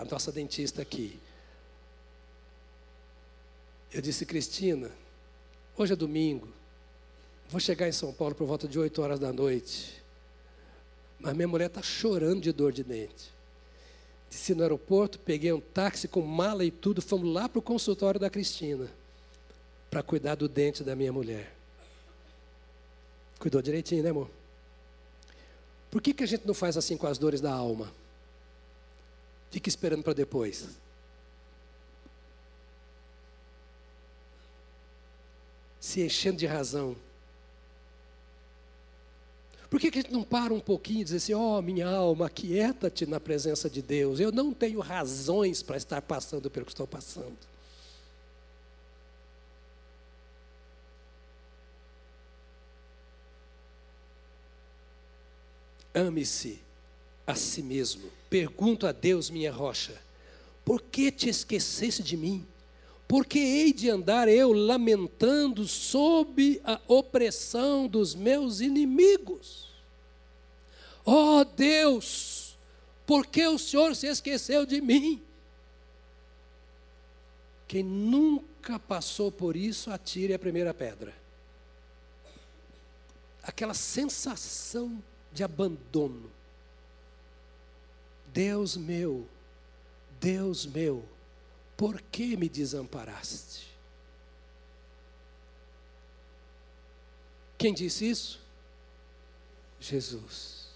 Speaker 1: a nossa dentista aqui. Eu disse, Cristina, hoje é domingo, vou chegar em São Paulo por volta de 8 horas da noite, mas minha mulher está chorando de dor de dente. Desci no aeroporto, peguei um táxi com mala e tudo, fomos lá para o consultório da Cristina, para cuidar do dente da minha mulher. Cuidou direitinho, né, amor? Por que, que a gente não faz assim com as dores da alma? Fica esperando para depois. Se enchendo de razão. Por que, que a gente não para um pouquinho e diz assim: ó, oh, minha alma, aquieta-te na presença de Deus. Eu não tenho razões para estar passando pelo que estou passando. Ame-se a si mesmo. Pergunto a Deus, minha rocha: por que te esquecesse de mim? Por que hei de andar eu lamentando sob a opressão dos meus inimigos? Oh Deus, por que o Senhor se esqueceu de mim? Quem nunca passou por isso, atire a primeira pedra. Aquela sensação de abandono. Deus meu, Deus meu, por que me desamparaste? Quem disse isso? Jesus.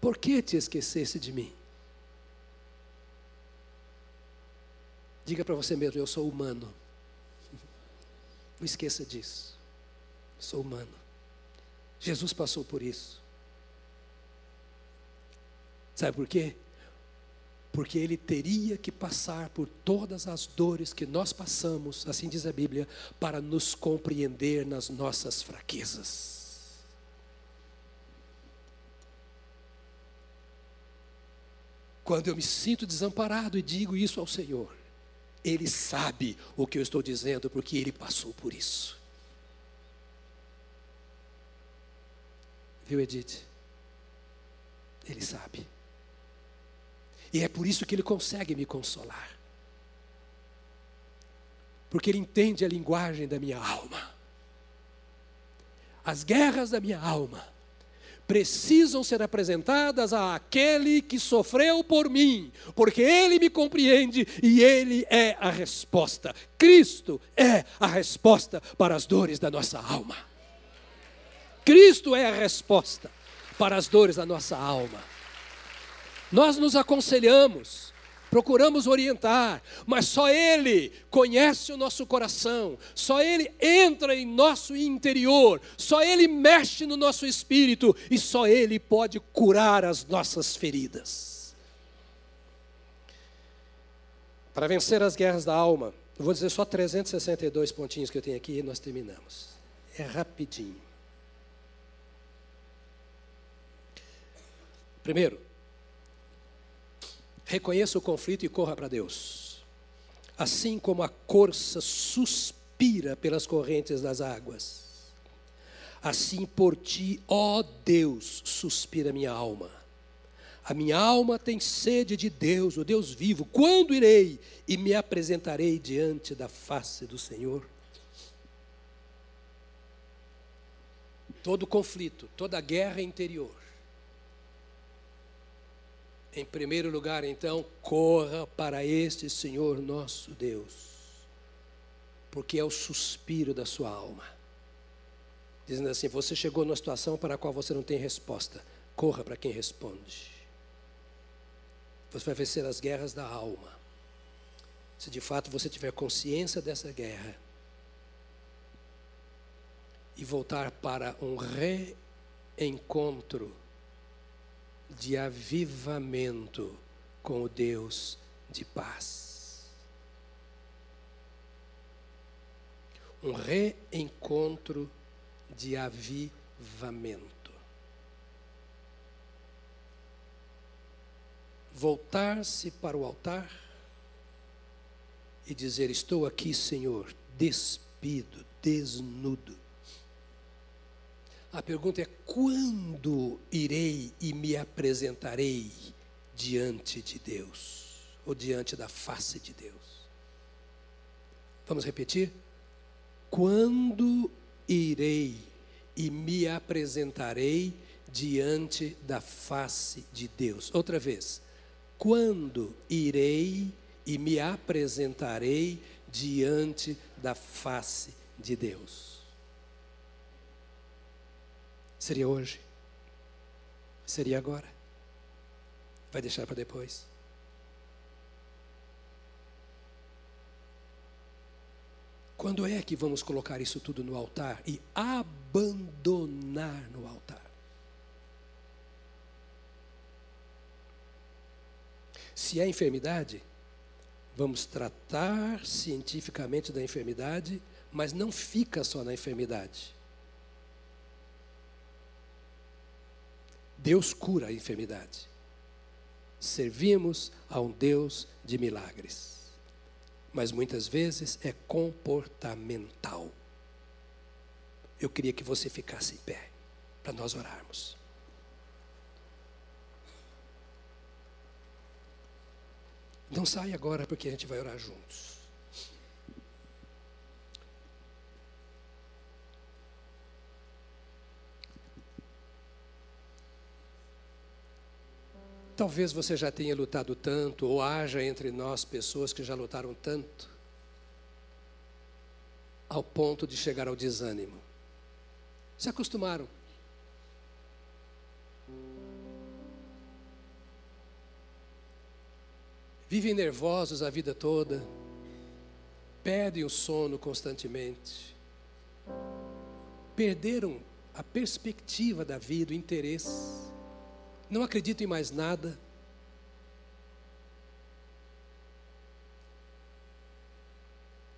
Speaker 1: Por que te esquecesse de mim? Diga para você mesmo, eu sou humano. (laughs) Não esqueça disso. Sou humano. Jesus passou por isso. Sabe por quê? Porque ele teria que passar por todas as dores que nós passamos, assim diz a Bíblia, para nos compreender nas nossas fraquezas. Quando eu me sinto desamparado e digo isso ao Senhor, Ele sabe o que eu estou dizendo, porque Ele passou por isso. Viu, Edith? Ele sabe. E é por isso que ele consegue me consolar. Porque ele entende a linguagem da minha alma. As guerras da minha alma precisam ser apresentadas àquele que sofreu por mim, porque ele me compreende e ele é a resposta. Cristo é a resposta para as dores da nossa alma. Cristo é a resposta para as dores da nossa alma. Nós nos aconselhamos, procuramos orientar, mas só Ele conhece o nosso coração, só Ele entra em nosso interior, só Ele mexe no nosso espírito e só Ele pode curar as nossas feridas. Para vencer as guerras da alma, eu vou dizer só 362 pontinhos que eu tenho aqui e nós terminamos. É rapidinho. Primeiro, reconheça o conflito e corra para Deus. Assim como a corça suspira pelas correntes das águas, assim por ti, ó Deus, suspira minha alma. A minha alma tem sede de Deus, o Deus vivo. Quando irei e me apresentarei diante da face do Senhor? Todo conflito, toda guerra interior em primeiro lugar, então, corra para este Senhor nosso Deus, porque é o suspiro da sua alma. Dizendo assim: você chegou numa situação para a qual você não tem resposta, corra para quem responde. Você vai vencer as guerras da alma. Se de fato você tiver consciência dessa guerra e voltar para um reencontro de avivamento com o Deus de paz. Um reencontro de avivamento. Voltar-se para o altar e dizer: Estou aqui, Senhor, despido, desnudo a pergunta é: quando irei e me apresentarei diante de Deus? Ou diante da face de Deus? Vamos repetir? Quando irei e me apresentarei diante da face de Deus? Outra vez. Quando irei e me apresentarei diante da face de Deus? Seria hoje? Seria agora? Vai deixar para depois? Quando é que vamos colocar isso tudo no altar e abandonar no altar? Se é enfermidade, vamos tratar cientificamente da enfermidade, mas não fica só na enfermidade. Deus cura a enfermidade. Servimos a um Deus de milagres. Mas muitas vezes é comportamental. Eu queria que você ficasse em pé para nós orarmos. Não sai agora porque a gente vai orar juntos. Talvez você já tenha lutado tanto, ou haja entre nós pessoas que já lutaram tanto, ao ponto de chegar ao desânimo. Se acostumaram. Vivem nervosos a vida toda, perdem o sono constantemente, perderam a perspectiva da vida, o interesse não acredito em mais nada.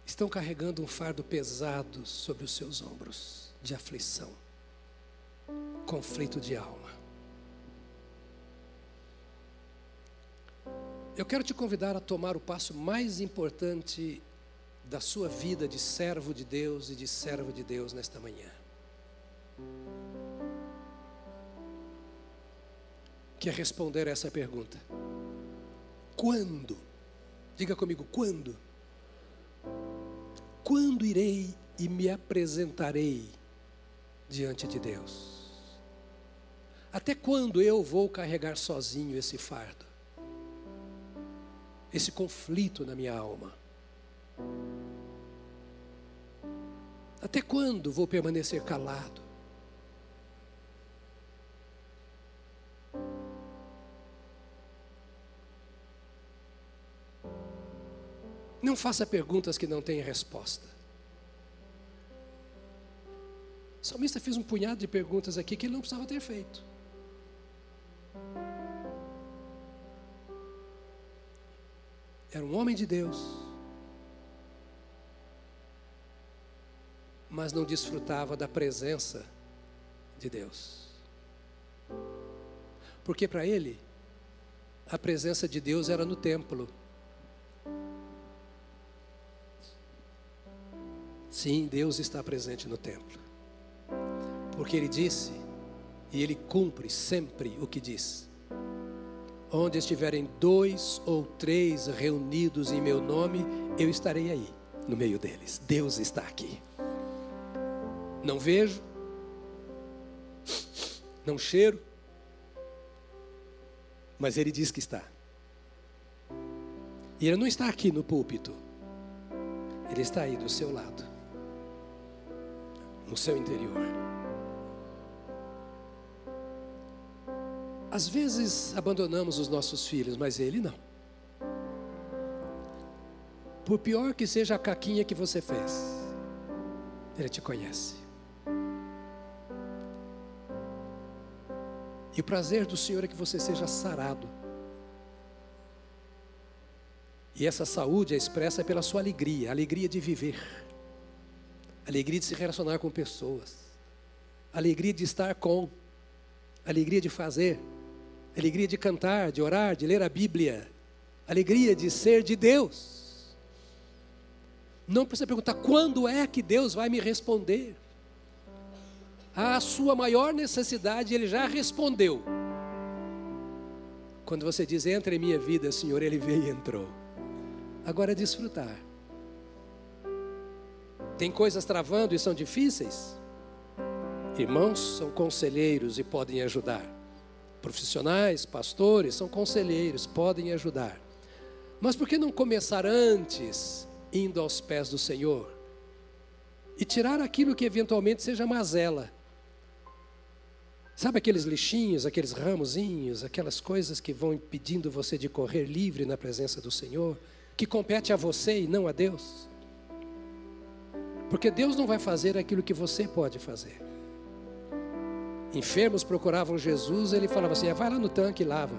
Speaker 1: Estão carregando um fardo pesado sobre os seus ombros, de aflição, conflito de alma. Eu quero te convidar a tomar o passo mais importante da sua vida de servo de Deus e de servo de Deus nesta manhã. Que é responder essa pergunta. Quando? Diga comigo, quando? Quando irei e me apresentarei diante de Deus? Até quando eu vou carregar sozinho esse fardo? Esse conflito na minha alma? Até quando vou permanecer calado? Não faça perguntas que não têm resposta. O salmista fez um punhado de perguntas aqui que ele não precisava ter feito. Era um homem de Deus, mas não desfrutava da presença de Deus. Porque para ele, a presença de Deus era no templo. Sim, Deus está presente no templo. Porque Ele disse, e Ele cumpre sempre o que diz. Onde estiverem dois ou três reunidos em meu nome, eu estarei aí, no meio deles. Deus está aqui. Não vejo, não cheiro, mas Ele diz que está. E Ele não está aqui no púlpito, Ele está aí do seu lado no seu interior. Às vezes abandonamos os nossos filhos, mas ele não. Por pior que seja a caquinha que você fez, ele te conhece. E o prazer do Senhor é que você seja sarado. E essa saúde é expressa pela sua alegria, a alegria de viver alegria de se relacionar com pessoas, alegria de estar com, alegria de fazer, alegria de cantar, de orar, de ler a Bíblia, alegria de ser de Deus. Não precisa perguntar quando é que Deus vai me responder. A sua maior necessidade, Ele já respondeu. Quando você diz, entra em minha vida, Senhor, Ele veio e entrou. Agora é desfrutar. Tem coisas travando e são difíceis? Irmãos são conselheiros e podem ajudar. Profissionais, pastores são conselheiros, podem ajudar. Mas por que não começar antes, indo aos pés do Senhor? E tirar aquilo que eventualmente seja mazela. Sabe aqueles lixinhos, aqueles ramozinhos, aquelas coisas que vão impedindo você de correr livre na presença do Senhor, que compete a você e não a Deus? Porque Deus não vai fazer aquilo que você pode fazer. Enfermos procuravam Jesus, ele falava assim: ah, vai lá no tanque e lava.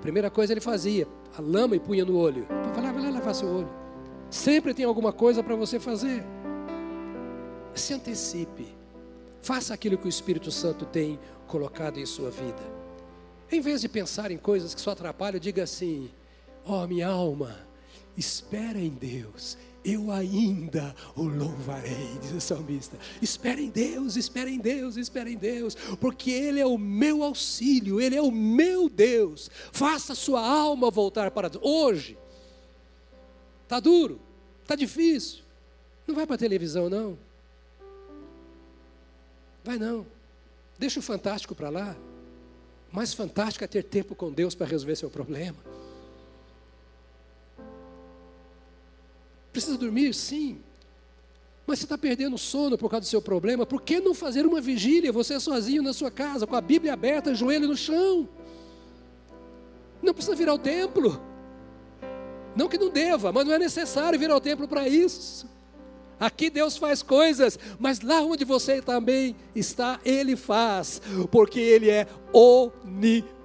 Speaker 1: Primeira coisa ele fazia, a lama e punha no olho. Então vai lá, vai lá lavar seu olho. Sempre tem alguma coisa para você fazer. Se antecipe. Faça aquilo que o Espírito Santo tem colocado em sua vida. Em vez de pensar em coisas que só atrapalham, diga assim: ó oh, minha alma, espera em Deus eu ainda o louvarei, diz o salmista. Espera em Deus, espera em Deus, espera em Deus, porque Ele é o meu auxílio, Ele é o meu Deus. Faça sua alma voltar para Deus. Hoje, está duro, está difícil. Não vai para a televisão, não. Vai não. Deixa o fantástico para lá. Mais fantástico é ter tempo com Deus para resolver seu problema. Precisa dormir? Sim. Mas você está perdendo sono por causa do seu problema, por que não fazer uma vigília, você sozinho na sua casa, com a Bíblia aberta, joelho no chão? Não precisa vir ao templo. Não que não deva, mas não é necessário vir ao templo para isso. Aqui Deus faz coisas, mas lá onde você também está, Ele faz, porque Ele é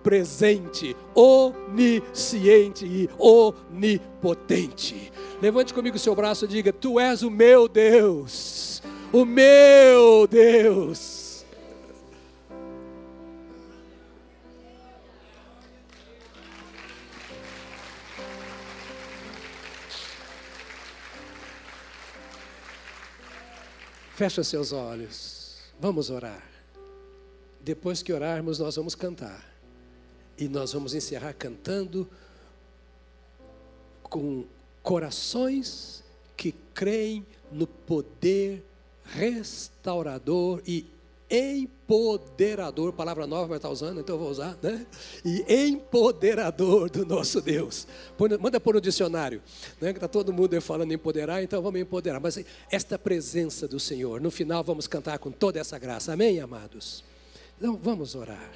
Speaker 1: onipresente, onisciente e onipotente. Levante comigo o seu braço e diga: Tu és o meu Deus, o meu Deus. Fecha seus olhos, vamos orar. Depois que orarmos, nós vamos cantar. E nós vamos encerrar cantando com corações que creem no poder restaurador e empoderador, palavra nova, mas está usando, então eu vou usar, né? E empoderador do nosso Deus. Manda pôr no dicionário, né? Que está todo mundo falando em empoderar, então vamos empoderar. Mas esta presença do Senhor, no final vamos cantar com toda essa graça, amém, amados? Então vamos orar,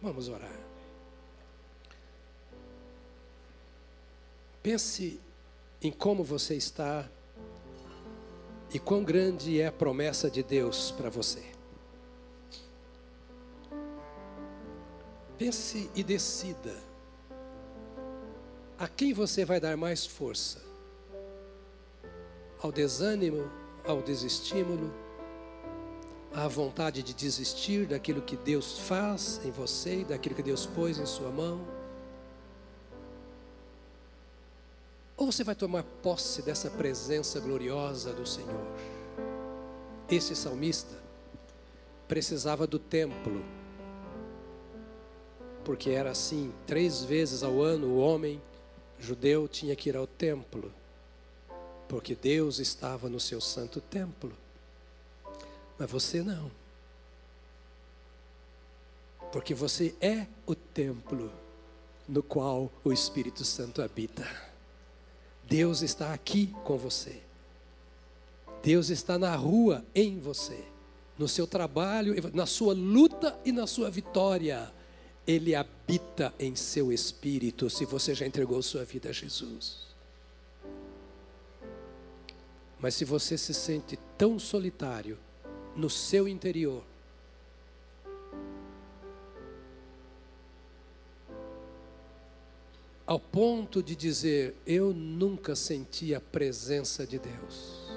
Speaker 1: vamos orar. Pense em como você está e quão grande é a promessa de Deus para você. Pense e decida a quem você vai dar mais força: ao desânimo, ao desestímulo, à vontade de desistir daquilo que Deus faz em você, daquilo que Deus pôs em sua mão Ou você vai tomar posse dessa presença gloriosa do Senhor? Esse salmista precisava do templo, porque era assim: três vezes ao ano o homem judeu tinha que ir ao templo, porque Deus estava no seu santo templo. Mas você não, porque você é o templo no qual o Espírito Santo habita. Deus está aqui com você. Deus está na rua em você, no seu trabalho, na sua luta e na sua vitória. Ele habita em seu espírito, se você já entregou sua vida a Jesus. Mas se você se sente tão solitário no seu interior, ao ponto de dizer: Eu nunca senti a presença de Deus.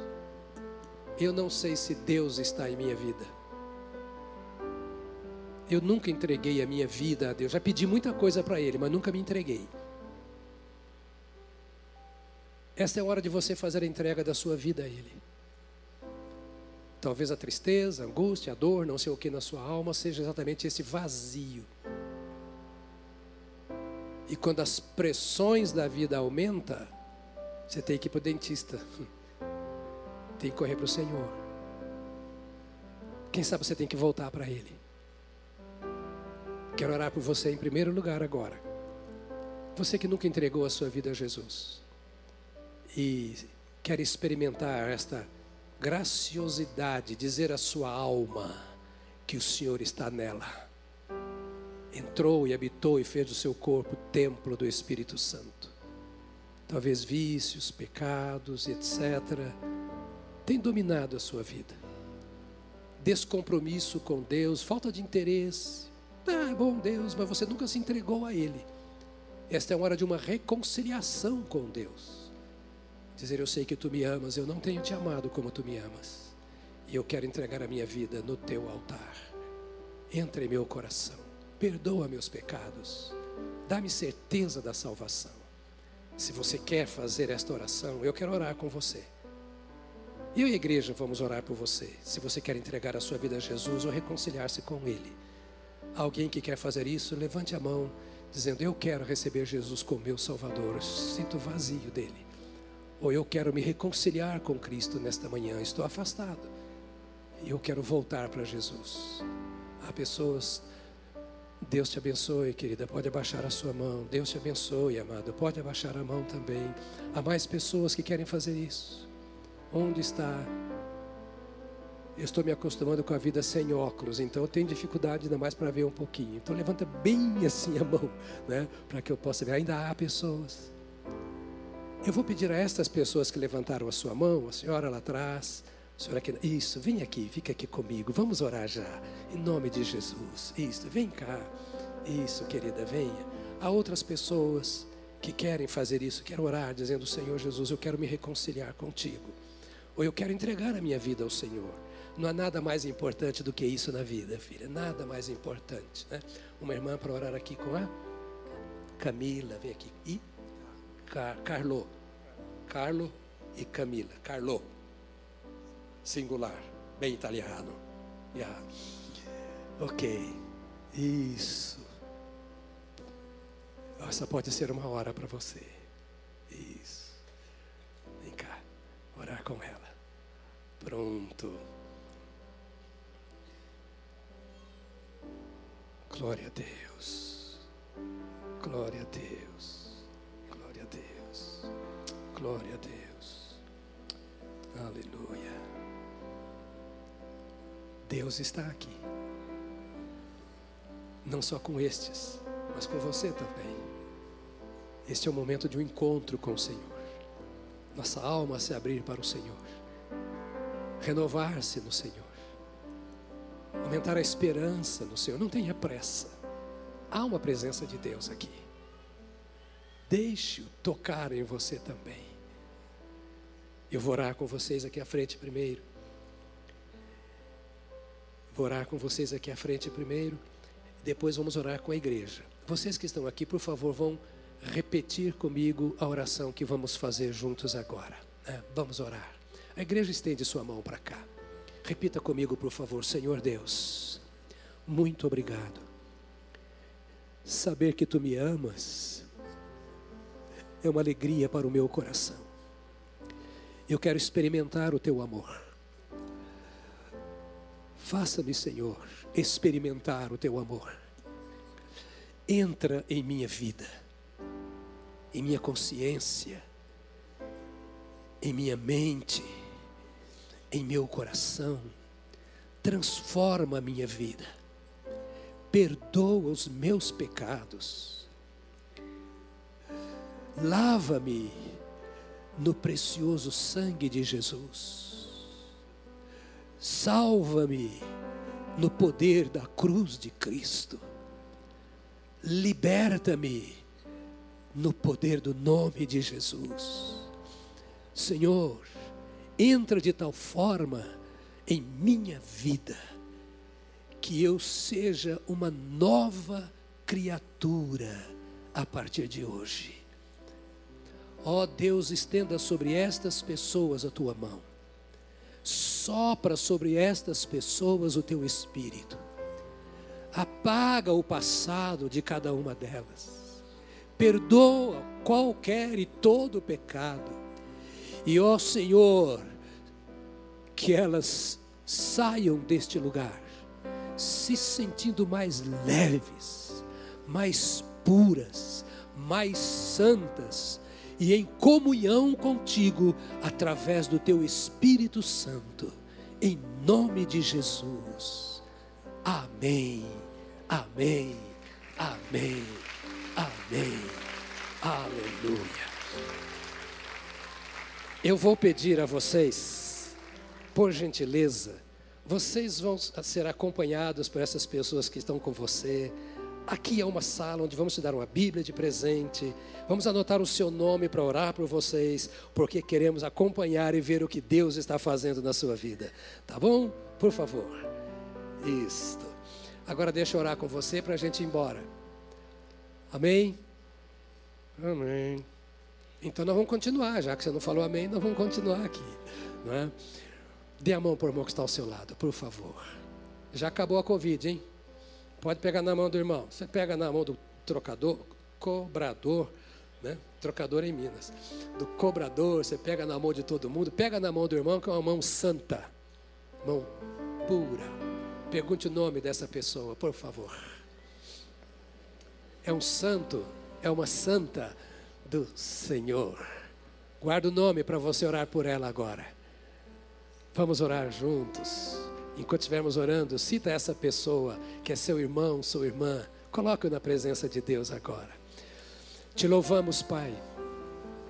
Speaker 1: Eu não sei se Deus está em minha vida. Eu nunca entreguei a minha vida a Deus. Já pedi muita coisa para Ele, mas nunca me entreguei. Esta é a hora de você fazer a entrega da sua vida a Ele. Talvez a tristeza, a angústia, a dor, não sei o que na sua alma, seja exatamente esse vazio e quando as pressões da vida aumentam, você tem que ir para o dentista. (laughs) Tem que correr para o Senhor. Quem sabe você tem que voltar para Ele. Quero orar por você em primeiro lugar agora. Você que nunca entregou a sua vida a Jesus e quer experimentar esta graciosidade, dizer à sua alma que o Senhor está nela entrou e habitou e fez do seu corpo templo do Espírito Santo. Talvez vícios, pecados, etc., tem dominado a sua vida. Descompromisso com Deus, falta de interesse. Ah, é bom Deus, mas você nunca se entregou a Ele. Esta é a hora de uma reconciliação com Deus. Dizer, eu sei que tu me amas, eu não tenho te amado como tu me amas. E eu quero entregar a minha vida no teu altar. Entra em meu coração perdoa meus pecados, dá-me certeza da salvação. Se você quer fazer esta oração, eu quero orar com você. Eu e a igreja vamos orar por você. Se você quer entregar a sua vida a Jesus ou reconciliar-se com Ele. Alguém que quer fazer isso, levante a mão, dizendo: Eu quero receber Jesus como meu Salvador. Eu sinto vazio dele. Ou eu quero me reconciliar com Cristo nesta manhã. Estou afastado. E eu quero voltar para Jesus. Há pessoas Deus te abençoe, querida. Pode abaixar a sua mão. Deus te abençoe, amado. Pode abaixar a mão também. Há mais pessoas que querem fazer isso. Onde está? Eu estou me acostumando com a vida sem óculos, então eu tenho dificuldade ainda mais para ver um pouquinho. Então levanta bem assim a mão, né, para que eu possa ver. Ainda há pessoas. Eu vou pedir a estas pessoas que levantaram a sua mão, a senhora lá atrás, Senhor, aqui, isso, vem aqui, fica aqui comigo. Vamos orar já. Em nome de Jesus. Isso, vem cá. Isso, querida, venha. Há outras pessoas que querem fazer isso, querem orar, dizendo: Senhor Jesus, eu quero me reconciliar contigo. Ou eu quero entregar a minha vida ao Senhor. Não há nada mais importante do que isso na vida, filha. Nada mais importante. Né? Uma irmã para orar aqui com a Camila, vem aqui. E Car Carlo. Carlo e Camila. Carlo singular, bem italiano. Yeah. Ok, isso. Essa pode ser uma hora para você. Isso. Vem cá, orar com ela. Pronto. Glória a Deus. Glória a Deus. Glória a Deus. Aleluia. Deus está aqui. Não só com estes, mas com você também. Este é o momento de um encontro com o Senhor. Nossa alma se abrir para o Senhor. Renovar-se no Senhor aumentar a esperança no Senhor. Não tenha pressa. Há uma presença de Deus aqui. Deixe-o tocar em você também. Eu vou orar com vocês aqui à frente primeiro. Vou orar com vocês aqui à frente primeiro. Depois vamos orar com a igreja. Vocês que estão aqui, por favor, vão repetir comigo a oração que vamos fazer juntos agora. Né? Vamos orar. A igreja estende sua mão para cá. Repita comigo, por favor, Senhor Deus, muito obrigado. Saber que tu me amas é uma alegria para o meu coração. Eu quero experimentar o teu amor. Faça-me, Senhor, experimentar o teu amor. Entra em minha vida, em minha consciência, em minha mente em meu coração, transforma a minha vida, perdoa os meus pecados, lava-me no precioso sangue de Jesus, salva-me no poder da cruz de Cristo, liberta-me no poder do nome de Jesus. Senhor, entra de tal forma em minha vida que eu seja uma nova criatura a partir de hoje. Ó oh Deus, estenda sobre estas pessoas a tua mão. Sopra sobre estas pessoas o teu espírito. Apaga o passado de cada uma delas. Perdoa qualquer e todo pecado. E ó Senhor, que elas saiam deste lugar se sentindo mais leves, mais puras, mais santas e em comunhão contigo através do teu Espírito Santo, em nome de Jesus. Amém. Amém. Amém. Amém. Aleluia. Eu vou pedir a vocês por gentileza, vocês vão ser acompanhados por essas pessoas que estão com você. Aqui é uma sala onde vamos te dar uma Bíblia de presente. Vamos anotar o seu nome para orar por vocês, porque queremos acompanhar e ver o que Deus está fazendo na sua vida. Tá bom? Por favor. Isto. Agora deixa eu orar com você para a gente ir embora. Amém? Amém. Então nós vamos continuar, já que você não falou amém, nós vamos continuar aqui. Não é? Dê a mão para o irmão que está ao seu lado, por favor. Já acabou a Covid, hein? Pode pegar na mão do irmão. Você pega na mão do trocador, cobrador, né? Trocador em Minas. Do cobrador, você pega na mão de todo mundo. Pega na mão do irmão, que é uma mão santa. Mão pura. Pergunte o nome dessa pessoa, por favor. É um santo, é uma santa do Senhor. Guarda o nome para você orar por ela agora. Vamos orar juntos. Enquanto estivermos orando, cita essa pessoa que é seu irmão, sua irmã. Coloque-o na presença de Deus agora. Te louvamos, Pai,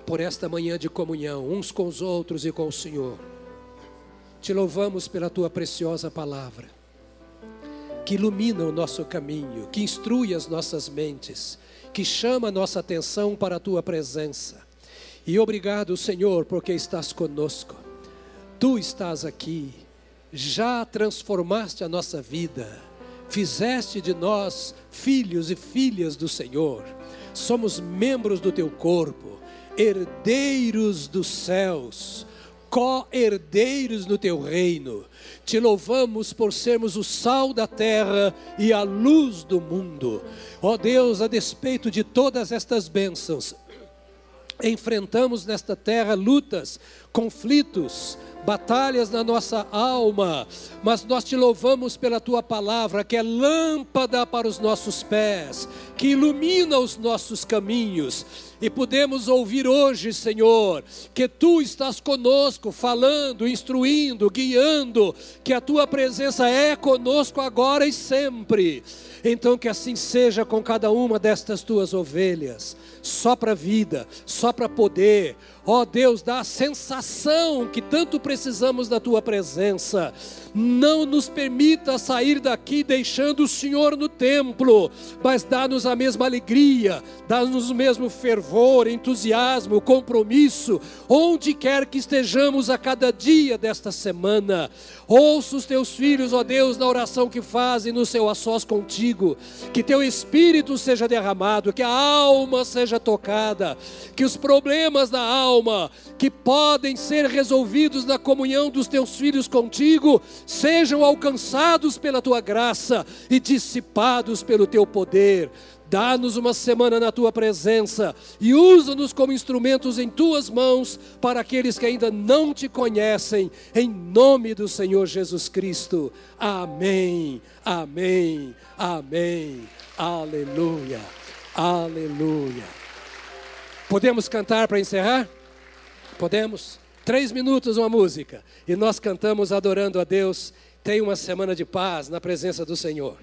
Speaker 1: por esta manhã de comunhão, uns com os outros e com o Senhor. Te louvamos pela tua preciosa palavra, que ilumina o nosso caminho, que instrui as nossas mentes, que chama a nossa atenção para a tua presença. E obrigado, Senhor, porque estás conosco tu estás aqui, já transformaste a nossa vida, fizeste de nós filhos e filhas do Senhor, somos membros do teu corpo, herdeiros dos céus, co-herdeiros no teu reino. Te louvamos por sermos o sal da terra e a luz do mundo. Ó Deus, a despeito de todas estas bênçãos, enfrentamos nesta terra lutas, conflitos, batalhas na nossa alma, mas nós te louvamos pela tua palavra, que é lâmpada para os nossos pés, que ilumina os nossos caminhos. E podemos ouvir hoje, Senhor, que tu estás conosco, falando, instruindo, guiando, que a tua presença é conosco agora e sempre. Então, que assim seja com cada uma destas tuas ovelhas, só para vida, só para poder, Ó oh, Deus, dá a sensação que tanto precisamos da tua presença. Não nos permita sair daqui deixando o Senhor no templo, mas dá-nos a mesma alegria, dá-nos o mesmo fervor, entusiasmo, compromisso, onde quer que estejamos a cada dia desta semana. Ouça os teus filhos, ó Deus, na oração que fazem no seu a sós contigo. Que teu espírito seja derramado, que a alma seja tocada, que os problemas da alma que podem ser resolvidos na comunhão dos teus filhos contigo sejam alcançados pela tua graça e dissipados pelo teu poder. Dá-nos uma semana na tua presença e usa-nos como instrumentos em tuas mãos para aqueles que ainda não te conhecem, em nome do Senhor Jesus Cristo. Amém, amém, amém. Aleluia, aleluia. Podemos cantar para encerrar? Podemos? Três minutos uma música e nós cantamos adorando a Deus. Tenha uma semana de paz na presença do Senhor.